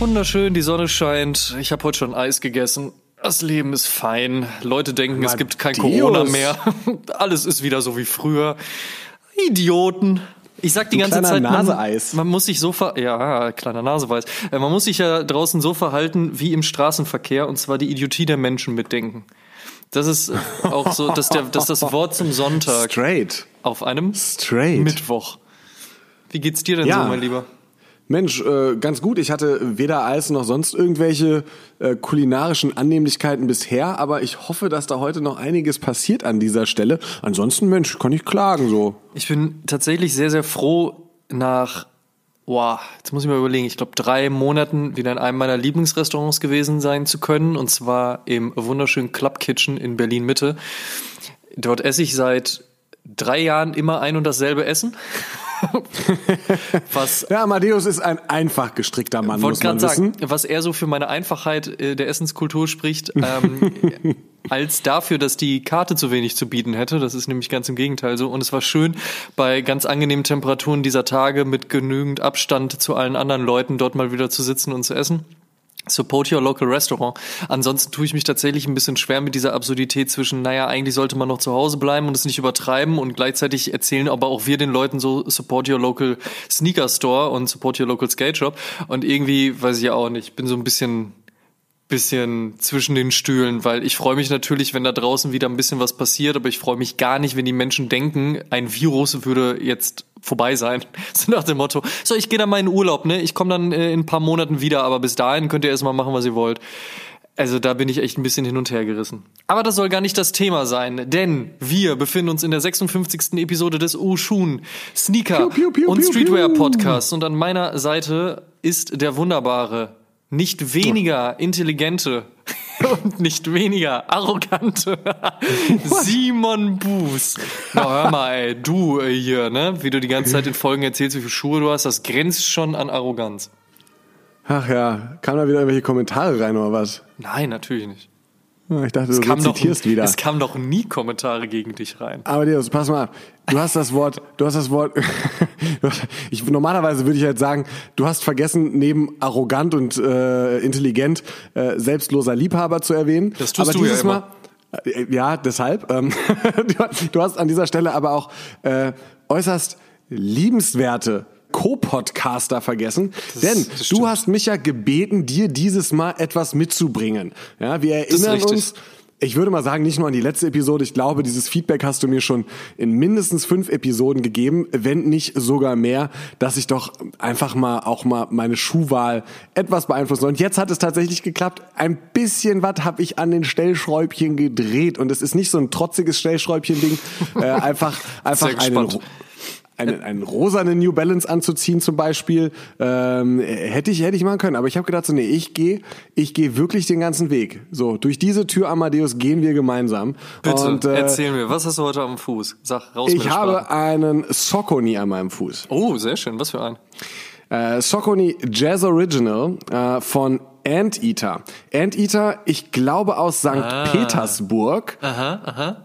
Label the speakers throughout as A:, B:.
A: Wunderschön, die Sonne scheint. Ich habe heute schon Eis gegessen. Das Leben ist fein. Leute denken, es gibt kein Corona mehr. Alles ist wieder so wie früher. Idioten. Ich sag die
B: Du
A: ganze Zeit, man, man muss sich so ver ja, kleiner Naseweiß. Äh, Man muss sich ja draußen so verhalten wie im Straßenverkehr und zwar die Idiotie der Menschen mitdenken. Das ist auch so, dass der, dass das Wort zum Sonntag
B: Straight.
A: auf einem
B: Straight.
A: Mittwoch. Wie geht's dir denn
B: Ja.
A: so, mein Lieber?
B: Mensch, äh, ganz gut. Ich hatte weder Eis noch sonst irgendwelche äh, kulinarischen Annehmlichkeiten bisher, aber ich hoffe, dass da heute noch einiges passiert an dieser Stelle. Ansonsten, Mensch, kann ich klagen so.
A: Ich bin tatsächlich sehr, sehr froh nach, wow, jetzt muss ich mal überlegen, ich glaube drei Monaten wieder in einem meiner Lieblingsrestaurants gewesen sein zu können und zwar im wunderschönen Club Kitchen in Berlin Mitte. Dort esse ich seit drei Jahren immer ein und dasselbe Essen. Was
B: Ja, Amadeus ist ein einfach gestrickter Mann, muss
A: wollte
B: man
A: gerade
B: wissen.
A: sagen, was eher so für meine Einfachheit äh, der Essenskultur spricht, ähm, als dafür, dass die Karte zu wenig zu bieten hätte. Das ist nämlich ganz im Gegenteil so. Und es war schön, bei ganz angenehmen Temperaturen dieser Tage mit genügend Abstand zu allen anderen Leuten dort mal wieder zu sitzen und zu essen. Support your local restaurant. Ansonsten tue ich mich tatsächlich ein bisschen schwer mit dieser Absurdität zwischen, naja, eigentlich sollte man noch zu Hause bleiben und es nicht übertreiben und gleichzeitig erzählen aber auch wir den Leuten so support your local sneaker store und support your local skate shop und irgendwie, weiß ich auch nicht, bin so ein bisschen bisschen zwischen den Stühlen, weil ich freue mich natürlich, wenn da draußen wieder ein bisschen was passiert, aber ich freue mich gar nicht, wenn die Menschen denken, ein Virus würde jetzt vorbei sein. So nach dem Motto, so ich gehe dann mal in Urlaub, ne? Ich komme dann äh, in ein paar Monaten wieder, aber bis dahin könnt ihr erstmal machen, was ihr wollt. Also da bin ich echt ein bisschen hin und her gerissen. Aber das soll gar nicht das Thema sein, denn wir befinden uns in der 56. Episode des Oshun Sneaker
B: Piu, piu, piu,
A: und Streetwear
B: piu.
A: Podcast und an meiner Seite ist der wunderbare, nicht weniger intelligente und nicht weniger arrogante Simon Buß. Na hör mal, ey, du äh, hier, ne, wie du die ganze Zeit in Folgen erzählst, wie viele Schuhe du hast, das grenzt schon an Arroganz.
B: Ach ja, kamen da wieder irgendwelche Kommentare rein oder was?
A: Nein, natürlich nicht.
B: Ich dachte, du
A: kam doch,
B: zitierst wieder.
A: Es kamen doch nie Kommentare gegen dich rein.
B: Aber Deus, pass mal, ab. du hast das Wort, du hast das Wort, ich, normalerweise würde ich halt sagen, du hast vergessen, neben arrogant und äh, intelligent äh, selbstloser Liebhaber zu erwähnen.
A: Das tust
B: aber
A: du ja
B: dieses
A: immer.
B: Mal, äh, ja, deshalb. Ähm, du, du hast an dieser Stelle aber auch äh, äußerst liebenswerte Co-Podcaster vergessen, denn
A: das
B: du hast mich ja gebeten, dir dieses Mal etwas mitzubringen. Ja, wir erinnern uns ich würde mal sagen, nicht nur an die letzte Episode. Ich glaube, dieses Feedback hast du mir schon in mindestens fünf Episoden gegeben, wenn nicht sogar mehr, dass ich doch einfach mal auch mal meine Schuhwahl etwas beeinflussen soll. Und jetzt hat es tatsächlich geklappt. Ein bisschen was habe ich an den Stellschräubchen gedreht. Und es ist nicht so ein trotziges Stellschräubchen-Ding. Äh, einfach einfach einen. Einen, einen rosanen New Balance anzuziehen zum Beispiel, ähm, hätte ich hätte ich machen können. Aber ich habe gedacht so, nee, ich gehe ich gehe wirklich den ganzen Weg. So durch diese Tür Amadeus gehen wir gemeinsam.
A: Bitte,
B: Und, äh,
A: erzähl mir, was hast du heute am Fuß? Sag, raus
B: ich habe einen Socony an meinem Fuß.
A: Oh, sehr schön. Was für ein?
B: Äh, Socony Jazz Original äh, von Anteater. Anteater, ich glaube aus St.
A: Ah.
B: Petersburg.
A: Aha, aha.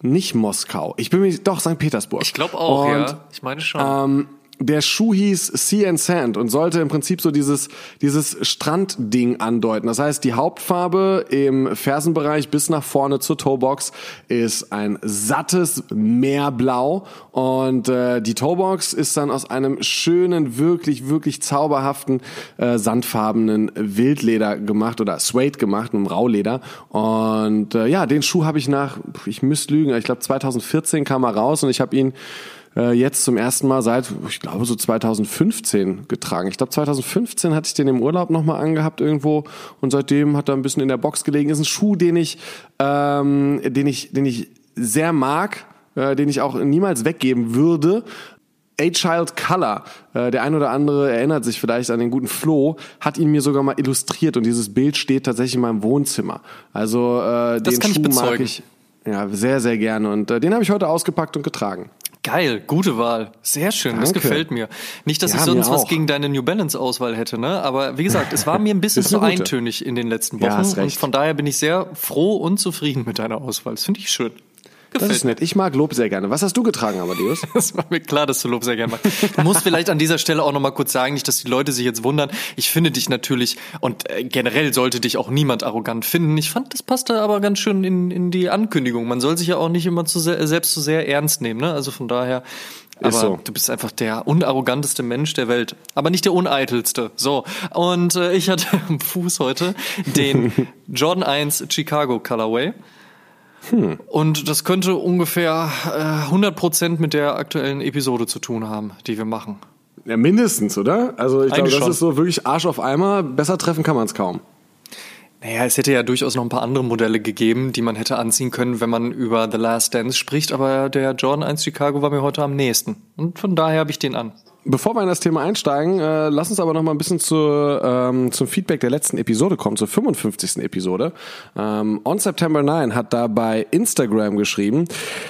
B: Nicht Moskau. Ich bin mir doch St. Petersburg.
A: Ich glaube auch,
B: Und,
A: ja. Ich meine schon.
B: Ähm, der Schuh hieß Sea and Sand und sollte im Prinzip so dieses, dieses Strandding andeuten. Das heißt, die Hauptfarbe im Fersenbereich bis nach vorne zur Toebox ist ein sattes Meerblau und äh, die Toebox ist dann aus einem schönen, wirklich, wirklich zauberhaften, äh, sandfarbenen Wildleder gemacht oder Suede gemacht, einem Rauleder. Und äh, ja, den Schuh habe ich nach, ich müsste lügen, ich glaube 2014 kam er raus und ich habe ihn äh, jetzt zum ersten Mal seit, ich glaube, so 2015 getragen. Ich glaube, 2015 hatte ich den im Urlaub nochmal angehabt irgendwo und seitdem hat er ein bisschen in der Box gelegen. Ist ein Schuh, den ich, ähm, den ich, den ich sehr mag, äh, den ich auch niemals weggeben würde. A Child Color, äh, der ein oder andere erinnert sich vielleicht an den guten Flo, hat ihn mir sogar mal illustriert und dieses Bild steht tatsächlich in meinem Wohnzimmer. Also äh,
A: Das
B: den
A: kann ich
B: Schuh mag
A: bezeugen.
B: ich ja sehr, sehr gerne und äh, den habe ich heute ausgepackt und getragen.
A: Geil, gute Wahl. Sehr schön, das
B: Danke.
A: gefällt mir. Nicht, dass
B: Ja,
A: ich sonst was gegen deine New Balance Auswahl hätte, ne? Aber wie gesagt, es war mir ein bisschen zu eintönig in den letzten
B: Ja,
A: Wochen
B: hast
A: und von daher bin ich sehr froh und zufrieden mit deiner Auswahl. Das finde ich schön.
B: Das
A: Gefällt
B: ist nett. Ich mag Lob sehr gerne. Was hast du getragen, Amadeus?
A: Das war mir klar, dass du Lob sehr gerne magst. Ich muss vielleicht an dieser Stelle auch nochmal kurz sagen, nicht, dass die Leute sich jetzt wundern. Ich finde dich natürlich, und äh, generell sollte dich auch niemand arrogant finden. Ich fand, das passte aber ganz schön in, in die Ankündigung. Man soll sich ja auch nicht immer zu sehr, selbst zu sehr ernst nehmen. Ne? Also von daher, aber
B: so.
A: du bist einfach der unarroganteste Mensch der Welt. Aber nicht der uneitelste. So, und äh, ich hatte am Fuß heute den Jordan 1 Chicago Colorway. Und das könnte ungefähr äh, 100% mit der aktuellen Episode zu tun haben, die wir machen.
B: Ja, mindestens, oder? Also ich glaube, das
A: schon.
B: ist so wirklich Arsch auf Eimer. Besser treffen kann man es kaum.
A: Naja, es hätte ja durchaus noch ein paar andere Modelle gegeben, die man hätte anziehen können, wenn man über The Last Dance spricht, aber der Jordan 1 Chicago war mir heute am nächsten. Und von daher habe ich den an.
B: Bevor wir in das Thema einsteigen, äh, lass uns aber noch mal ein bisschen zur, ähm, zum Feedback der letzten Episode kommen, zur 55. Episode. Ähm, On September 9 hat da bei Instagram geschrieben,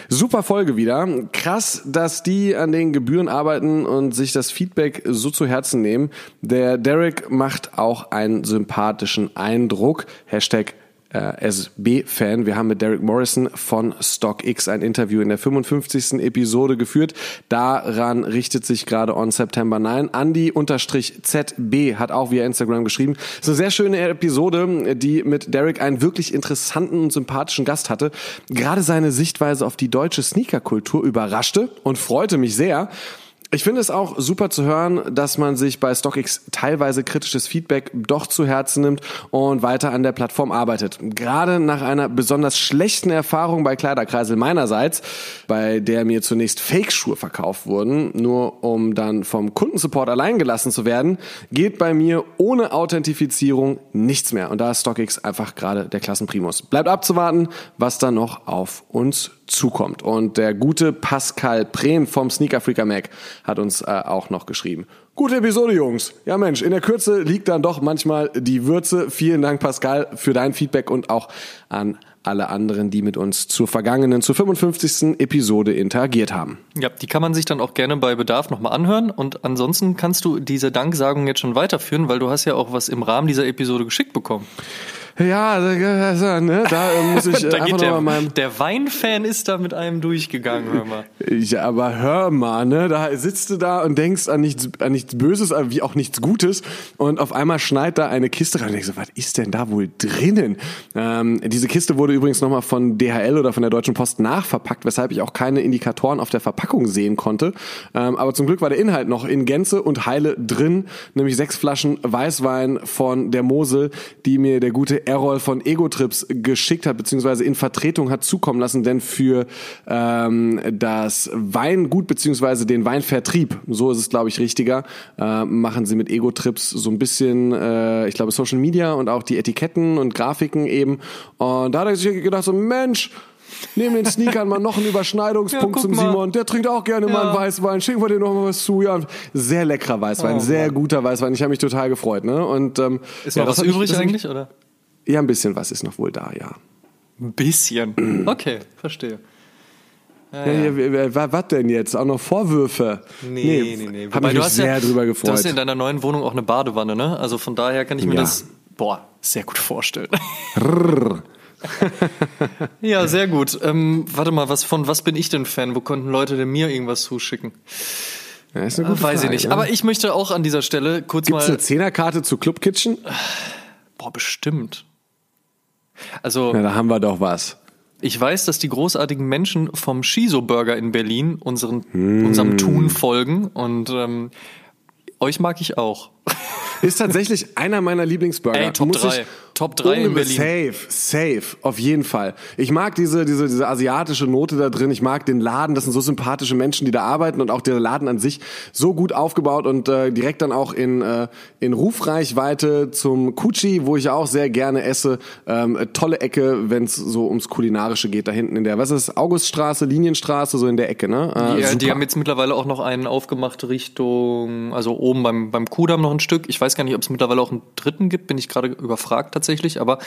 B: super Folge wieder. Krass, dass die an den Gebühren arbeiten und sich das Feedback so zu Herzen nehmen. Der Derek macht auch einen sympathischen Eindruck. Hashtag SB-Fan. Wir haben mit Derek Morrison von StockX ein Interview in der 55. Episode geführt. Daran richtet sich gerade on September 9. Andy-ZB hat auch via Instagram geschrieben. Es ist eine sehr schöne Episode, die mit Derek einen wirklich interessanten und sympathischen Gast hatte. Gerade seine Sichtweise auf die deutsche Sneakerkultur überraschte und freute mich sehr. Ich finde es auch super zu hören, dass man sich bei StockX teilweise kritisches Feedback doch zu Herzen nimmt und weiter an der Plattform arbeitet. Gerade nach einer besonders schlechten Erfahrung bei Kleiderkreisel meinerseits, bei der mir zunächst Fake-Schuhe verkauft wurden, nur um dann vom Kundensupport allein gelassen zu werden, geht bei mir ohne Authentifizierung nichts mehr. Und da ist StockX einfach gerade der Klassenprimus. Bleibt abzuwarten, was da noch auf uns zukommt. Und der gute Pascal Prehm vom Sneaker Freaker Mac hat uns äh, auch noch geschrieben. Gute Episode, Jungs. Ja, Mensch, in der Kürze liegt dann doch manchmal die Würze. Vielen Dank, Pascal, für dein Feedback und auch an alle anderen, die mit uns zur vergangenen, zur 55. Episode interagiert haben.
A: Ja, die kann man sich dann auch gerne bei Bedarf nochmal anhören. Und ansonsten kannst du diese Danksagung jetzt schon weiterführen, weil du hast ja auch was im Rahmen dieser Episode geschickt bekommen.
B: Ja, da, ne, da äh, muss ich äh,
A: Da
B: einfach
A: der,
B: meinem
A: der Weinfan ist da mit einem durchgegangen, hör mal.
B: Ja, aber hör mal, ne, da sitzt du da und denkst an nichts, an nichts Böses, aber wie auch nichts Gutes und auf einmal schneit da eine Kiste rein und denkst so, was ist denn da wohl drinnen? Ähm, diese Kiste wurde übrigens nochmal von DHL oder von der Deutschen Post nachverpackt, weshalb ich auch keine Indikatoren auf der Verpackung sehen konnte. Ähm, aber zum Glück war der Inhalt noch in Gänze und Heile drin, nämlich sechs Flaschen Weißwein von der Mosel, die mir der gute Errol von Ego-Trips geschickt hat, beziehungsweise in Vertretung hat zukommen lassen, denn für ähm, das Weingut beziehungsweise den Weinvertrieb, so ist es glaube ich richtiger, äh, machen sie mit Ego-Trips so ein bisschen, äh, ich glaube Social Media und auch die Etiketten und Grafiken eben. Und da hat er sich gedacht so, Mensch, Neben den Sneakern mal noch einen Überschneidungspunkt
A: Ja,
B: zum
A: mal.
B: Simon. Der trinkt auch gerne mal
A: Ja.
B: einen Weißwein. Schicken wir dir noch mal was zu. Ja, sehr leckerer Weißwein,
A: Oh,
B: sehr
A: Mann.
B: guter Weißwein. Ich habe mich total gefreut. Ne? Und ähm,
A: Ist
B: ja,
A: was übrig eigentlich, oder?
B: Ja, ein bisschen was ist noch wohl da, ja.
A: Ein bisschen. Okay, verstehe.
B: Ja, ja, ja, wa- was denn jetzt? Auch noch Vorwürfe?
A: Nee, nee, nee.
B: Hab
A: Wobei,
B: mich sehr
A: ja,
B: drüber
A: Du hast
B: gefreut.
A: ja in deiner neuen Wohnung auch eine Badewanne, ne? Also von daher kann ich mir das, boah, sehr gut vorstellen. ja, sehr gut. Ähm, warte mal, was von was bin ich denn Fan? Wo konnten Leute denn mir irgendwas zuschicken?
B: Ja, ist eine
A: Äh,
B: gute
A: Weiß ich
B: Frage,
A: nicht.
B: Ne?
A: Aber ich möchte auch an dieser Stelle kurz
B: Gibt's eine
A: mal.
B: Zehnerkarte zu Club Kitchen?
A: Boah, bestimmt. Also,
B: Na, da haben wir doch was.
A: ich weiß, dass die großartigen Menschen vom Shiso Burger in Berlin unseren, unserem Tun folgen und ähm, euch mag ich auch.
B: Ist tatsächlich einer meiner Lieblingsburger.
A: Ey, Top
B: muss
A: drei.
B: ich,
A: Top 3 in Berlin.
B: Safe, safe, auf jeden Fall. Ich mag diese, diese, diese asiatische Note da drin. Ich mag den Laden. Das sind so sympathische Menschen, die da arbeiten und auch der Laden an sich so gut aufgebaut und äh, direkt dann auch in, äh, in Rufreichweite zum Kuchi, wo ich auch sehr gerne esse. Ähm, tolle Ecke, wenn es so ums Kulinarische geht, da hinten in der, was ist Auguststraße, Linienstraße, so in der Ecke, ne?
A: Äh, ja, die haben jetzt mittlerweile auch noch einen aufgemacht Richtung, also oben beim, beim Kudamm noch ein Stück. Ich weiß gar nicht, ob es mittlerweile auch einen dritten gibt, bin ich gerade überfragt tatsächlich. Aber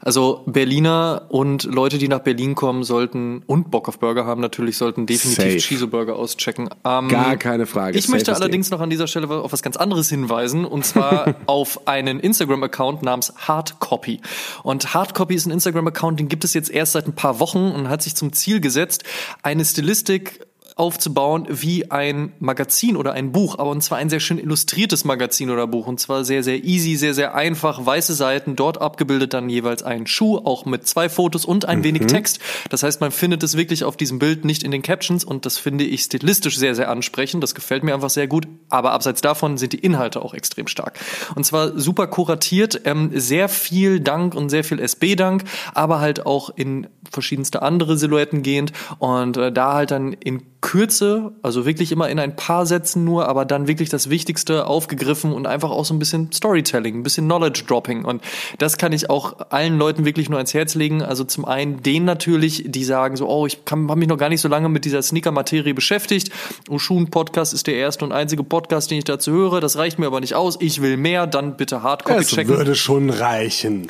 A: also Berliner und Leute, die nach Berlin kommen, sollten und Bock auf Burger haben, natürlich sollten definitiv Cheese Burger auschecken.
B: Ähm, Gar keine Frage.
A: Ich möchte allerdings Ding. noch an dieser Stelle auf was ganz anderes hinweisen und zwar auf einen Instagram-Account namens Hardcopy. Und Hardcopy ist ein Instagram-Account, den gibt es jetzt erst seit ein paar Wochen und hat sich zum Ziel gesetzt, eine Stilistik aufzubauen wie ein Magazin oder ein Buch, aber und zwar ein sehr schön illustriertes Magazin oder Buch und zwar sehr, sehr easy, sehr, sehr einfach, weiße Seiten, dort abgebildet dann jeweils ein Schuh, auch mit zwei Fotos und ein mhm. wenig Text. Das heißt, man findet es wirklich auf diesem Bild nicht in den Captions und das finde ich stilistisch sehr, sehr ansprechend. Das gefällt mir einfach sehr gut, aber abseits davon sind die Inhalte auch extrem stark. Und zwar super kuratiert, ähm, sehr viel Dank und sehr viel SB-Dank, aber halt auch in verschiedenste andere Silhouetten gehend und äh, da halt dann in Kürze, also wirklich immer in ein paar Sätzen nur, aber dann wirklich das Wichtigste aufgegriffen und einfach auch so ein bisschen Storytelling, ein bisschen Knowledge Dropping. Und das kann ich auch allen Leuten wirklich nur ans Herz legen. Also zum einen denen natürlich, die sagen so, oh, ich habe mich noch gar nicht so lange mit dieser Sneaker-Materie beschäftigt. Oshun Podcast ist der erste und einzige Podcast, den ich dazu höre. Das reicht mir aber nicht aus. Ich will mehr, dann bitte Hardcopy checken.
B: Das würde schon reichen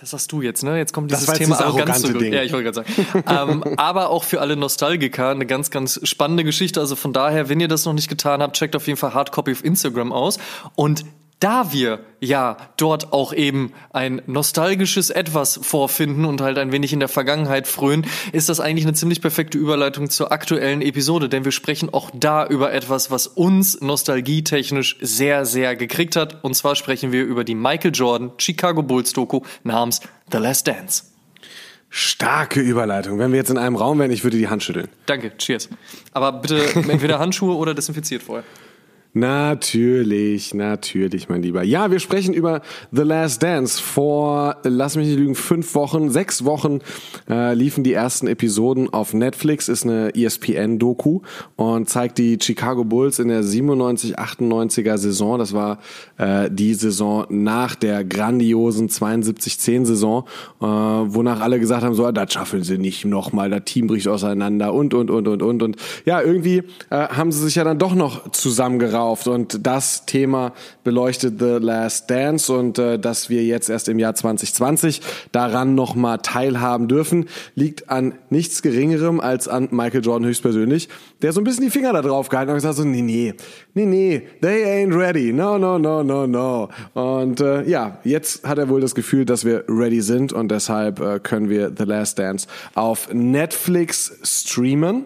A: das sagst du jetzt, ne? Jetzt kommt dieses Thema Arroganz zurück. Ding. Ja, ich wollte gerade sagen. ähm, aber auch für alle Nostalgiker eine ganz, ganz spannende Geschichte. Also von daher, wenn ihr das noch nicht getan habt, checkt auf jeden Fall Hardcopy auf Instagram aus. Und da wir ja dort auch eben ein nostalgisches Etwas vorfinden und halt ein wenig in der Vergangenheit frönen, ist das eigentlich eine ziemlich perfekte Überleitung zur aktuellen Episode, denn wir sprechen auch da über etwas, was uns nostalgietechnisch sehr, sehr gekriegt hat. Und zwar sprechen wir über die Michael Jordan Chicago Bulls Doku namens The Last Dance.
B: Starke Überleitung. Wenn wir jetzt in einem Raum wären, ich würde die Hand schütteln.
A: Danke, cheers. Aber bitte entweder Handschuhe oder desinfiziert vorher.
B: Natürlich, natürlich, mein Lieber. Ja, wir sprechen über The Last Dance. Vor, lass mich nicht lügen, fünf Wochen, sechs Wochen äh, liefen die ersten Episoden auf Netflix. Ist eine ESPN-Doku und zeigt die Chicago Bulls in der 97-98er Saison. Das war äh, die Saison nach der grandiosen 72-10-Saison, äh, wonach alle gesagt haben, so, ah, das schaffen sie nicht nochmal, das Team bricht auseinander und, und, und, und, und. Und ja, irgendwie äh, haben sie sich ja dann doch noch zusammengerauft gekauft und das Thema beleuchtet The Last Dance und äh, dass wir jetzt erst im Jahr 2020 daran nochmal teilhaben dürfen, liegt an nichts Geringerem als an Michael Jordan höchstpersönlich, der so ein bisschen die Finger da drauf gehalten hat und gesagt so, nee, nee, nee, nee, they ain't ready, no, no, no, no, no. Und äh, ja, jetzt hat er wohl das Gefühl, dass wir ready sind und deshalb äh, können wir The Last Dance auf Netflix streamen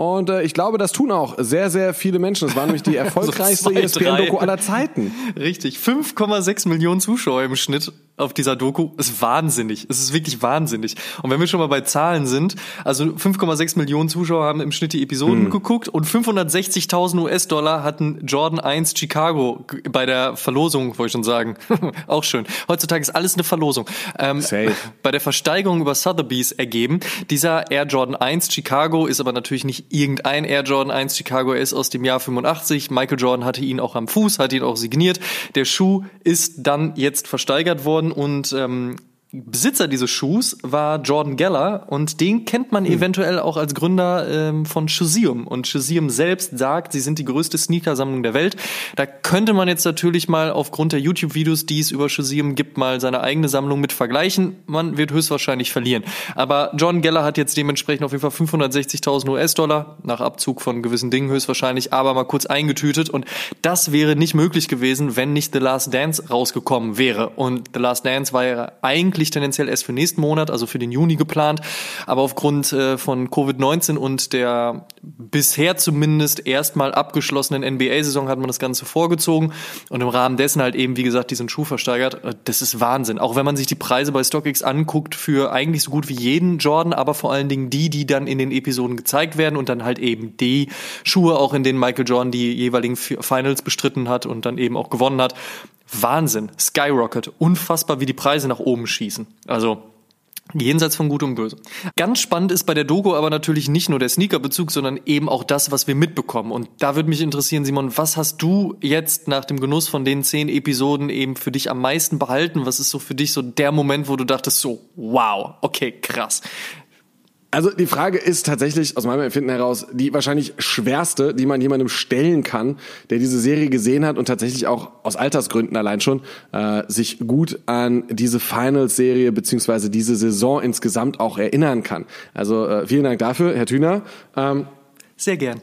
B: und äh, ich glaube, das tun auch sehr, sehr viele Menschen. Das war nämlich die erfolgreichste so ESPN-Doku aller Zeiten.
A: Richtig. 5,6 Millionen Zuschauer im Schnitt auf dieser Doku ist wahnsinnig. Es ist wirklich wahnsinnig. Und wenn wir schon mal bei Zahlen sind, also 5,6 Millionen Zuschauer haben im Schnitt die Episoden hm. geguckt und 560.000 US-Dollar hatten Jordan 1 Chicago bei der Verlosung, wollte ich schon sagen. Auch schön. Heutzutage ist alles eine Verlosung. Ähm, Safe. Bei der Versteigerung über Sotheby's ergeben, dieser Air Jordan 1 Chicago ist aber natürlich nicht irgendein Air Jordan 1 Chicago, er ist aus dem Jahr 85. Michael Jordan hatte ihn auch am Fuß, hat ihn auch signiert. Der Schuh ist dann jetzt versteigert worden und ähm, Besitzer dieses Schuhs war Jordan Geller und den kennt man hm. eventuell auch als Gründer ähm, von Shoesium. Und Shoesium selbst sagt, sie sind die größte Sneakersammlung der Welt. Da könnte man jetzt natürlich mal aufgrund der YouTube-Videos, die es über Shoesium gibt, mal seine eigene Sammlung mit vergleichen. Man wird höchstwahrscheinlich verlieren. Aber Jordan Geller hat jetzt dementsprechend auf jeden Fall 560.000 US-Dollar, nach Abzug von gewissen Dingen höchstwahrscheinlich, aber mal kurz eingetütet. Und das wäre nicht möglich gewesen, wenn nicht The Last Dance rausgekommen wäre. Und The Last Dance war ja eigentlich eigentlich tendenziell erst für nächsten Monat, also für den Juni geplant. Aber aufgrund äh, von Covid-19 und der bisher zumindest erstmal abgeschlossenen NBA-Saison hat man das Ganze vorgezogen und im Rahmen dessen halt eben, wie gesagt, diesen Schuh versteigert. Äh, das ist Wahnsinn. Auch wenn man sich die Preise bei StockX anguckt für eigentlich so gut wie jeden Jordan, aber vor allen Dingen die, die dann in den Episoden gezeigt werden und dann halt eben die Schuhe, auch in denen Michael Jordan die jeweiligen Finals bestritten hat und dann eben auch gewonnen hat Wahnsinn, Skyrocket, unfassbar, wie die Preise nach oben schießen. Also Jenseits von Gut und Böse. Ganz spannend ist bei der Doku aber natürlich nicht nur der Sneaker-Bezug, sondern eben auch das, was wir mitbekommen. Und da würde mich interessieren, Simon, was hast du jetzt nach dem Genuss von den zehn Episoden eben für dich am meisten behalten? Was ist so für dich so der Moment, wo du dachtest so, wow, okay, krass.
B: Also die Frage ist tatsächlich aus meinem Empfinden heraus die wahrscheinlich schwerste, die man jemandem stellen kann, der diese Serie gesehen hat und tatsächlich auch aus Altersgründen allein schon äh, sich gut an diese Finals-Serie beziehungsweise diese Saison insgesamt auch erinnern kann. Also äh, vielen Dank dafür, Herr Thüner.
A: Ähm, Sehr gern.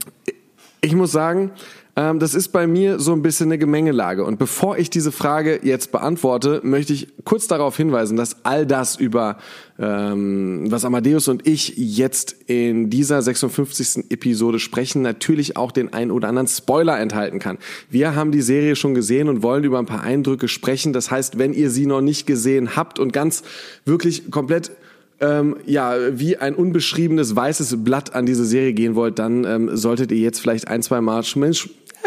B: Ich muss sagen, ähm, das ist bei mir so ein bisschen eine Gemengelage. Und bevor ich diese Frage jetzt beantworte, möchte ich kurz darauf hinweisen, dass all das über ähm, was Amadeus und ich jetzt in dieser 56. Episode sprechen, natürlich auch den ein oder anderen Spoiler enthalten kann. Wir haben die Serie schon gesehen und wollen über ein paar Eindrücke sprechen. Das heißt, wenn ihr sie noch nicht gesehen habt und ganz wirklich komplett ähm, ja, wie ein unbeschriebenes weißes Blatt an diese Serie gehen wollt, dann ähm, solltet ihr jetzt vielleicht ein, zwei Mal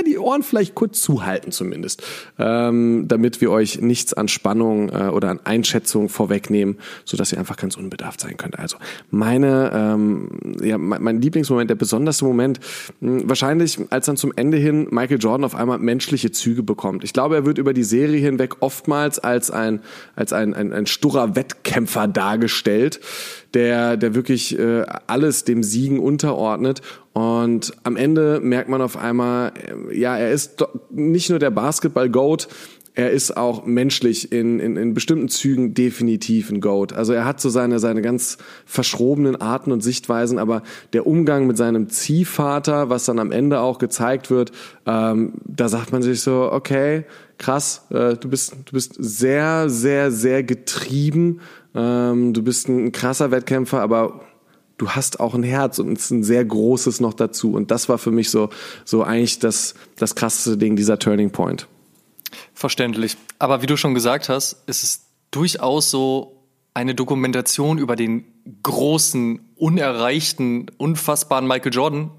B: die Ohren vielleicht kurz zuhalten zumindest, ähm, damit wir euch nichts an Spannung äh, oder an Einschätzung vorwegnehmen, so dass ihr einfach ganz unbedarft sein könnt. Also meine, ähm, ja, mein Lieblingsmoment, der besonderste Moment, mh, hm, wahrscheinlich als dann zum Ende hin Michael Jordan auf einmal menschliche Züge bekommt. Ich glaube, er wird über die Serie hinweg oftmals als ein als ein, ein, ein sturrer Wettkämpfer dargestellt der, der wirklich äh, alles dem Siegen unterordnet. Und am Ende merkt man auf einmal, äh, ja, er ist nicht nur der Basketball-Goat, er ist auch menschlich in, in, in bestimmten Zügen definitiv ein Goat. Also er hat so seine, seine ganz verschrobenen Arten und Sichtweisen, aber der Umgang mit seinem Ziehvater, was dann am Ende auch gezeigt wird, ähm, da sagt man sich so, okay, krass, äh, du bist, du bist sehr, sehr, sehr getrieben ähm, du bist ein krasser Wettkämpfer, aber du hast auch ein Herz und es ist ein sehr großes noch dazu. Und das war für mich so, so eigentlich das, das krasseste Ding, dieser Turning Point.
A: Verständlich. Aber wie du schon gesagt hast, ist es durchaus so eine Dokumentation über den großen, unerreichten, unfassbaren Michael Jordan,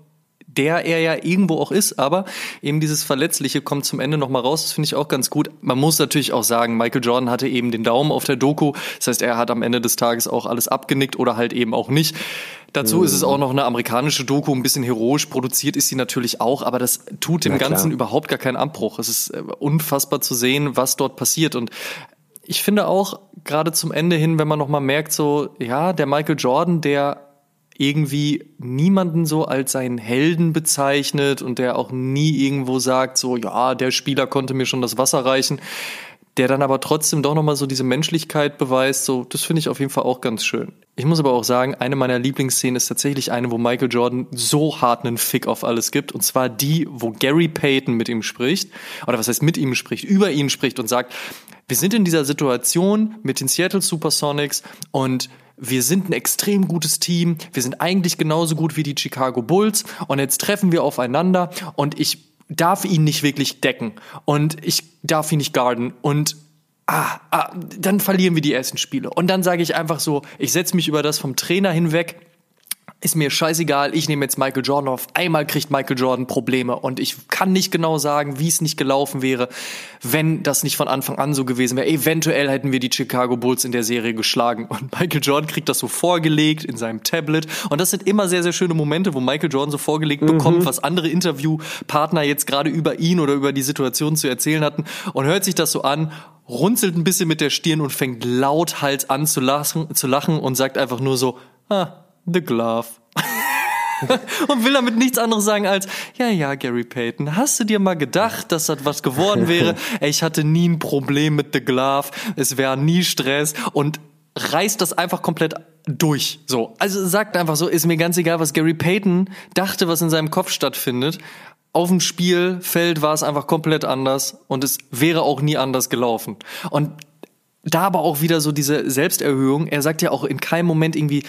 A: der er ja irgendwo auch ist, aber eben dieses Verletzliche kommt zum Ende nochmal raus, das finde ich auch ganz gut. Man muss natürlich auch sagen, Michael Jordan hatte eben den Daumen auf der Doku, das heißt, er hat am Ende des Tages auch alles abgenickt oder halt eben auch nicht. Dazu mhm. ist es auch noch eine amerikanische Doku, ein bisschen heroisch produziert ist sie natürlich auch, aber das tut dem Ganzen überhaupt gar keinen Abbruch. Es ist äh, unfassbar zu sehen, was dort passiert und ich finde auch gerade zum Ende hin, wenn man nochmal merkt, so, ja, der Michael Jordan, der irgendwie niemanden so als seinen Helden bezeichnet und der auch nie irgendwo sagt, so, ja, der Spieler konnte mir schon das Wasser reichen, der dann aber trotzdem doch nochmal so diese Menschlichkeit beweist, so, das finde ich auf jeden Fall auch ganz schön. Ich muss aber auch sagen, eine meiner Lieblingsszenen ist tatsächlich eine, wo Michael Jordan so hart einen Fick auf alles gibt, und zwar die, wo Gary Payton mit ihm spricht, oder was heißt mit ihm spricht, über ihn spricht und sagt, wir sind in dieser Situation mit den Seattle Supersonics und wir sind ein extrem gutes Team, wir sind eigentlich genauso gut wie die Chicago Bulls. Und jetzt treffen wir aufeinander. Und ich darf ihn nicht wirklich decken. Und ich darf ihn nicht guarden und ah, ah dann verlieren wir die ersten Spiele. Und dann sage ich einfach so, ich setze mich über das vom Trainer hinweg ist mir scheißegal, ich nehme jetzt Michael Jordan auf. Einmal kriegt Michael Jordan Probleme und ich kann nicht genau sagen, wie es nicht gelaufen wäre, wenn das nicht von Anfang an so gewesen wäre. Eventuell hätten wir die Chicago Bulls in der Serie geschlagen und Michael Jordan kriegt das so vorgelegt in seinem Tablet und das sind immer sehr, sehr schöne Momente, wo Michael Jordan so vorgelegt mhm. bekommt, was andere Interviewpartner jetzt gerade über ihn oder über die Situation zu erzählen hatten und hört sich das so an runzelt ein bisschen mit der Stirn und fängt laut halt an zu lachen, zu lachen und sagt einfach nur so, ah, The Glove. und will damit nichts anderes sagen als, ja, ja, Gary Payton, hast du dir mal gedacht, dass das was geworden wäre? ich hatte nie ein Problem mit The Glove, es wäre nie Stress und reißt das einfach komplett durch. So. Also sagt einfach so, ist mir ganz egal, was Gary Payton dachte, was in seinem Kopf stattfindet. Auf dem Spielfeld war es einfach komplett anders und es wäre auch nie anders gelaufen. Und da aber auch wieder so diese Selbsterhöhung. Er sagt ja auch in keinem Moment irgendwie,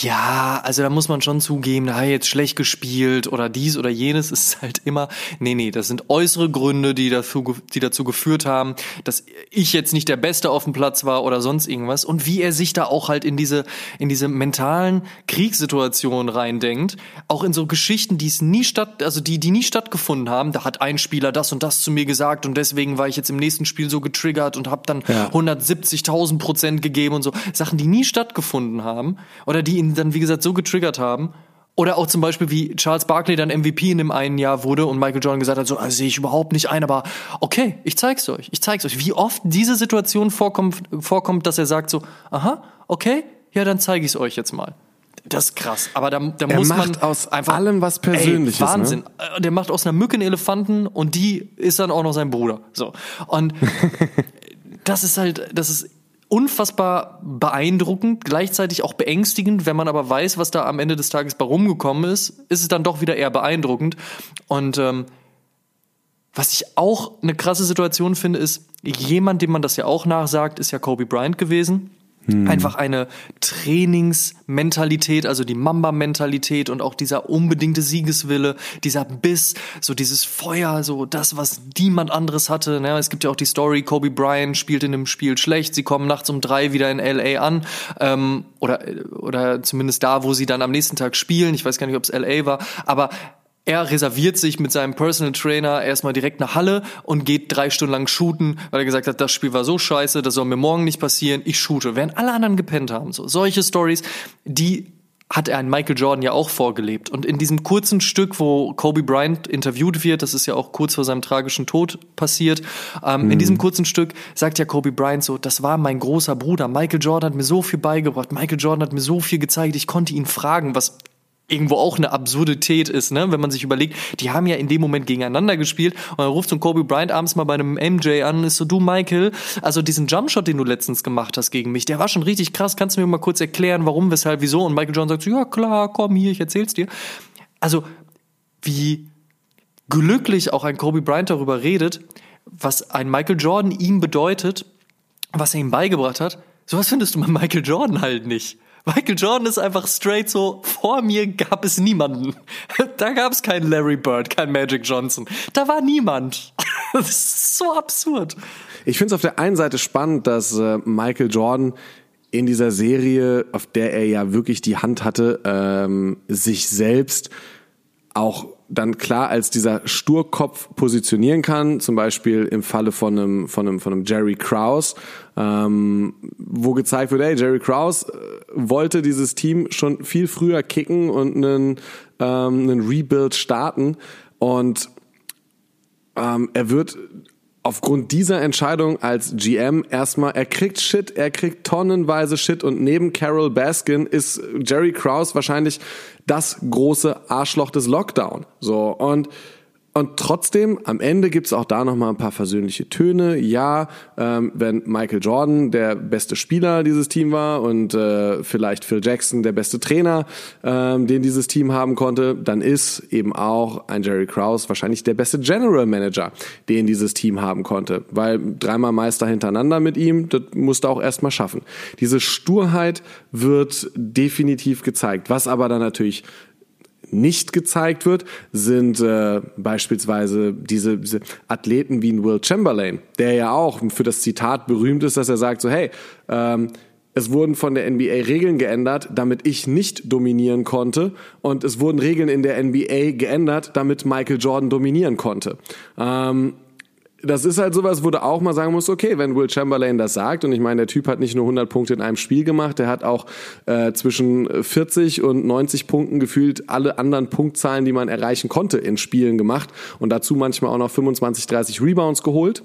A: ja, also da muss man schon zugeben, da hat jetzt schlecht gespielt oder dies oder jenes. Es ist halt immer, nee, nee, das sind äußere Gründe, die dazu, die dazu geführt haben, dass ich jetzt nicht der Beste auf dem Platz war oder sonst irgendwas. Und wie er sich da auch halt in diese, in diese mentalen Kriegssituationen reindenkt. Auch in so Geschichten, die es nie statt, also die, die nie stattgefunden haben. Da hat ein Spieler das und das zu mir gesagt und deswegen war ich jetzt im nächsten Spiel so getriggert und habe dann ja. 170 70.000 Prozent gegeben und so. Sachen, die nie stattgefunden haben oder die ihn dann, wie gesagt, so getriggert haben. Oder auch zum Beispiel, wie Charles Barkley dann MVP in dem einen Jahr wurde und Michael Jordan gesagt hat, so, also sehe ich überhaupt nicht ein, aber okay, ich zeig's euch, ich zeig's euch. Wie oft diese Situation vorkommt, vorkommt, dass er sagt so, aha, okay, ja, dann zeige ich's euch jetzt mal. Das ist krass. Aber da, da
B: er
A: muss
B: macht
A: man
B: aus einfach allem was Persönliches.
A: Ey, Wahnsinn.
B: Ne?
A: Der macht aus einer Mücke einen Elefanten und die ist dann auch noch sein Bruder. So und das ist halt, das ist unfassbar beeindruckend, gleichzeitig auch beängstigend. Wenn man aber weiß, was da am Ende des Tages bei rumgekommen ist, ist es dann doch wieder eher beeindruckend. Und ähm, was ich auch eine krasse Situation finde, ist, jemand, dem man das ja auch nachsagt, ist ja Kobe Bryant gewesen. Hm. Einfach eine Trainingsmentalität, also die Mamba-Mentalität und auch dieser unbedingte Siegeswille, dieser Biss, so dieses Feuer, so das, was niemand anderes hatte. Ne? Es gibt ja auch die Story, Kobe Bryant spielt in dem Spiel schlecht, sie kommen nachts um drei wieder in LA an ähm, oder, oder zumindest da, wo sie dann am nächsten Tag spielen. Ich weiß gar nicht, ob es LA war, aber er reserviert sich mit seinem Personal Trainer erstmal direkt eine Halle und geht drei Stunden lang shooten, weil er gesagt hat, das Spiel war so scheiße, das soll mir morgen nicht passieren, ich shoote. Während alle anderen gepennt haben. So, solche Stories, die hat er an Michael Jordan ja auch vorgelebt. Und in diesem kurzen Stück, wo Kobe Bryant interviewt wird, das ist ja auch kurz vor seinem tragischen Tod passiert, ähm, mhm. in diesem kurzen Stück sagt ja Kobe Bryant so, das war mein großer Bruder. Michael Jordan hat mir so viel beigebracht. Michael Jordan hat mir so viel gezeigt. Ich konnte ihn fragen, was irgendwo auch eine Absurdität ist, ne? wenn man sich überlegt, die haben ja in dem Moment gegeneinander gespielt und dann ruft so ein Kobe Bryant abends mal bei einem MJ an und ist so, du Michael, also diesen Jumpshot, den du letztens gemacht hast gegen mich, der war schon richtig krass, kannst du mir mal kurz erklären, warum, weshalb, wieso? Und Michael Jordan sagt so, ja klar, komm hier, ich erzähl's dir. Also, wie glücklich auch ein Kobe Bryant darüber redet, was ein Michael Jordan ihm bedeutet, was er ihm beigebracht hat, sowas findest du bei Michael Jordan halt nicht. Michael Jordan ist einfach straight so, vor mir gab es niemanden. Da gab es keinen Larry Bird, kein Magic Johnson. Da war niemand. Das ist so absurd.
B: Ich finde es auf der einen Seite spannend, dass äh, Michael Jordan in dieser Serie, auf der er ja wirklich die Hand hatte, ähm, sich selbst auch dann klar als dieser Sturkopf positionieren kann, zum Beispiel im Falle von einem, von einem, von einem Jerry Krause, ähm, wo gezeigt wird, hey, Jerry Krause äh, wollte dieses Team schon viel früher kicken und einen, ähm, einen Rebuild starten. Und ähm, er wird aufgrund dieser Entscheidung als GM erstmal, er kriegt Shit, er kriegt tonnenweise Shit und neben Carol Baskin ist Jerry Krause wahrscheinlich das große Arschloch des Lockdown. So und und trotzdem, am Ende gibt's auch da nochmal ein paar versöhnliche Töne. Ja, ähm, wenn Michael Jordan der beste Spieler dieses Team war und äh, vielleicht Phil Jackson der beste Trainer, ähm, den dieses Team haben konnte, dann ist eben auch ein Jerry Krause wahrscheinlich der beste General Manager, den dieses Team haben konnte. Weil dreimal Meister hintereinander mit ihm, das musste auch erstmal schaffen. Diese Sturheit wird definitiv gezeigt. Was aber dann natürlich nicht gezeigt wird, sind äh, beispielsweise diese, diese Athleten wie ein Will Chamberlain, der ja auch für das Zitat berühmt ist, dass er sagt so, hey, ähm, es wurden von der NBA Regeln geändert, damit ich nicht dominieren konnte. Und es wurden Regeln in der NBA geändert, damit Michael Jordan dominieren konnte. Ähm, das ist halt sowas, wo du auch mal sagen musst, okay, wenn Will Chamberlain das sagt, und ich meine, der Typ hat nicht nur 100 Punkte in einem Spiel gemacht, der hat auch äh, zwischen 40 und 90 Punkten gefühlt alle anderen Punktzahlen, die man erreichen konnte, in Spielen gemacht und dazu manchmal auch noch 25, 30 Rebounds geholt.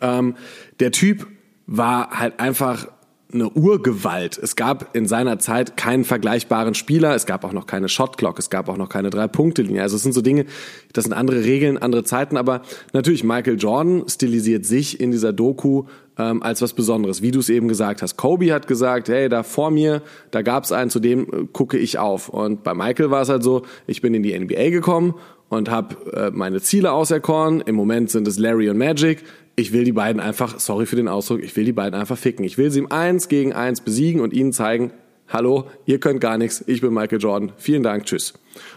B: Ähm, der Typ war halt einfach eine Urgewalt. Es gab in seiner Zeit keinen vergleichbaren Spieler. Es gab auch noch keine Shotclock. Es gab auch noch keine Drei-Punkte-Linie. Also es sind so Dinge, das sind andere Regeln, andere Zeiten. Aber natürlich, Michael Jordan stilisiert sich in dieser Doku ähm, als was Besonderes. Wie du es eben gesagt hast. Kobe hat gesagt, hey, da vor mir, da gab es einen, zu dem äh, gucke ich auf. Und bei Michael war es halt so, ich bin in die NBA gekommen und habe äh, meine Ziele auserkoren. Im Moment sind es Larry und Magic. Ich will die beiden einfach, sorry für den Ausdruck, ich will die beiden einfach ficken. Ich will sie im Eins gegen Eins besiegen und ihnen zeigen, hallo, ihr könnt gar nichts, ich bin Michael Jordan. Vielen Dank, tschüss.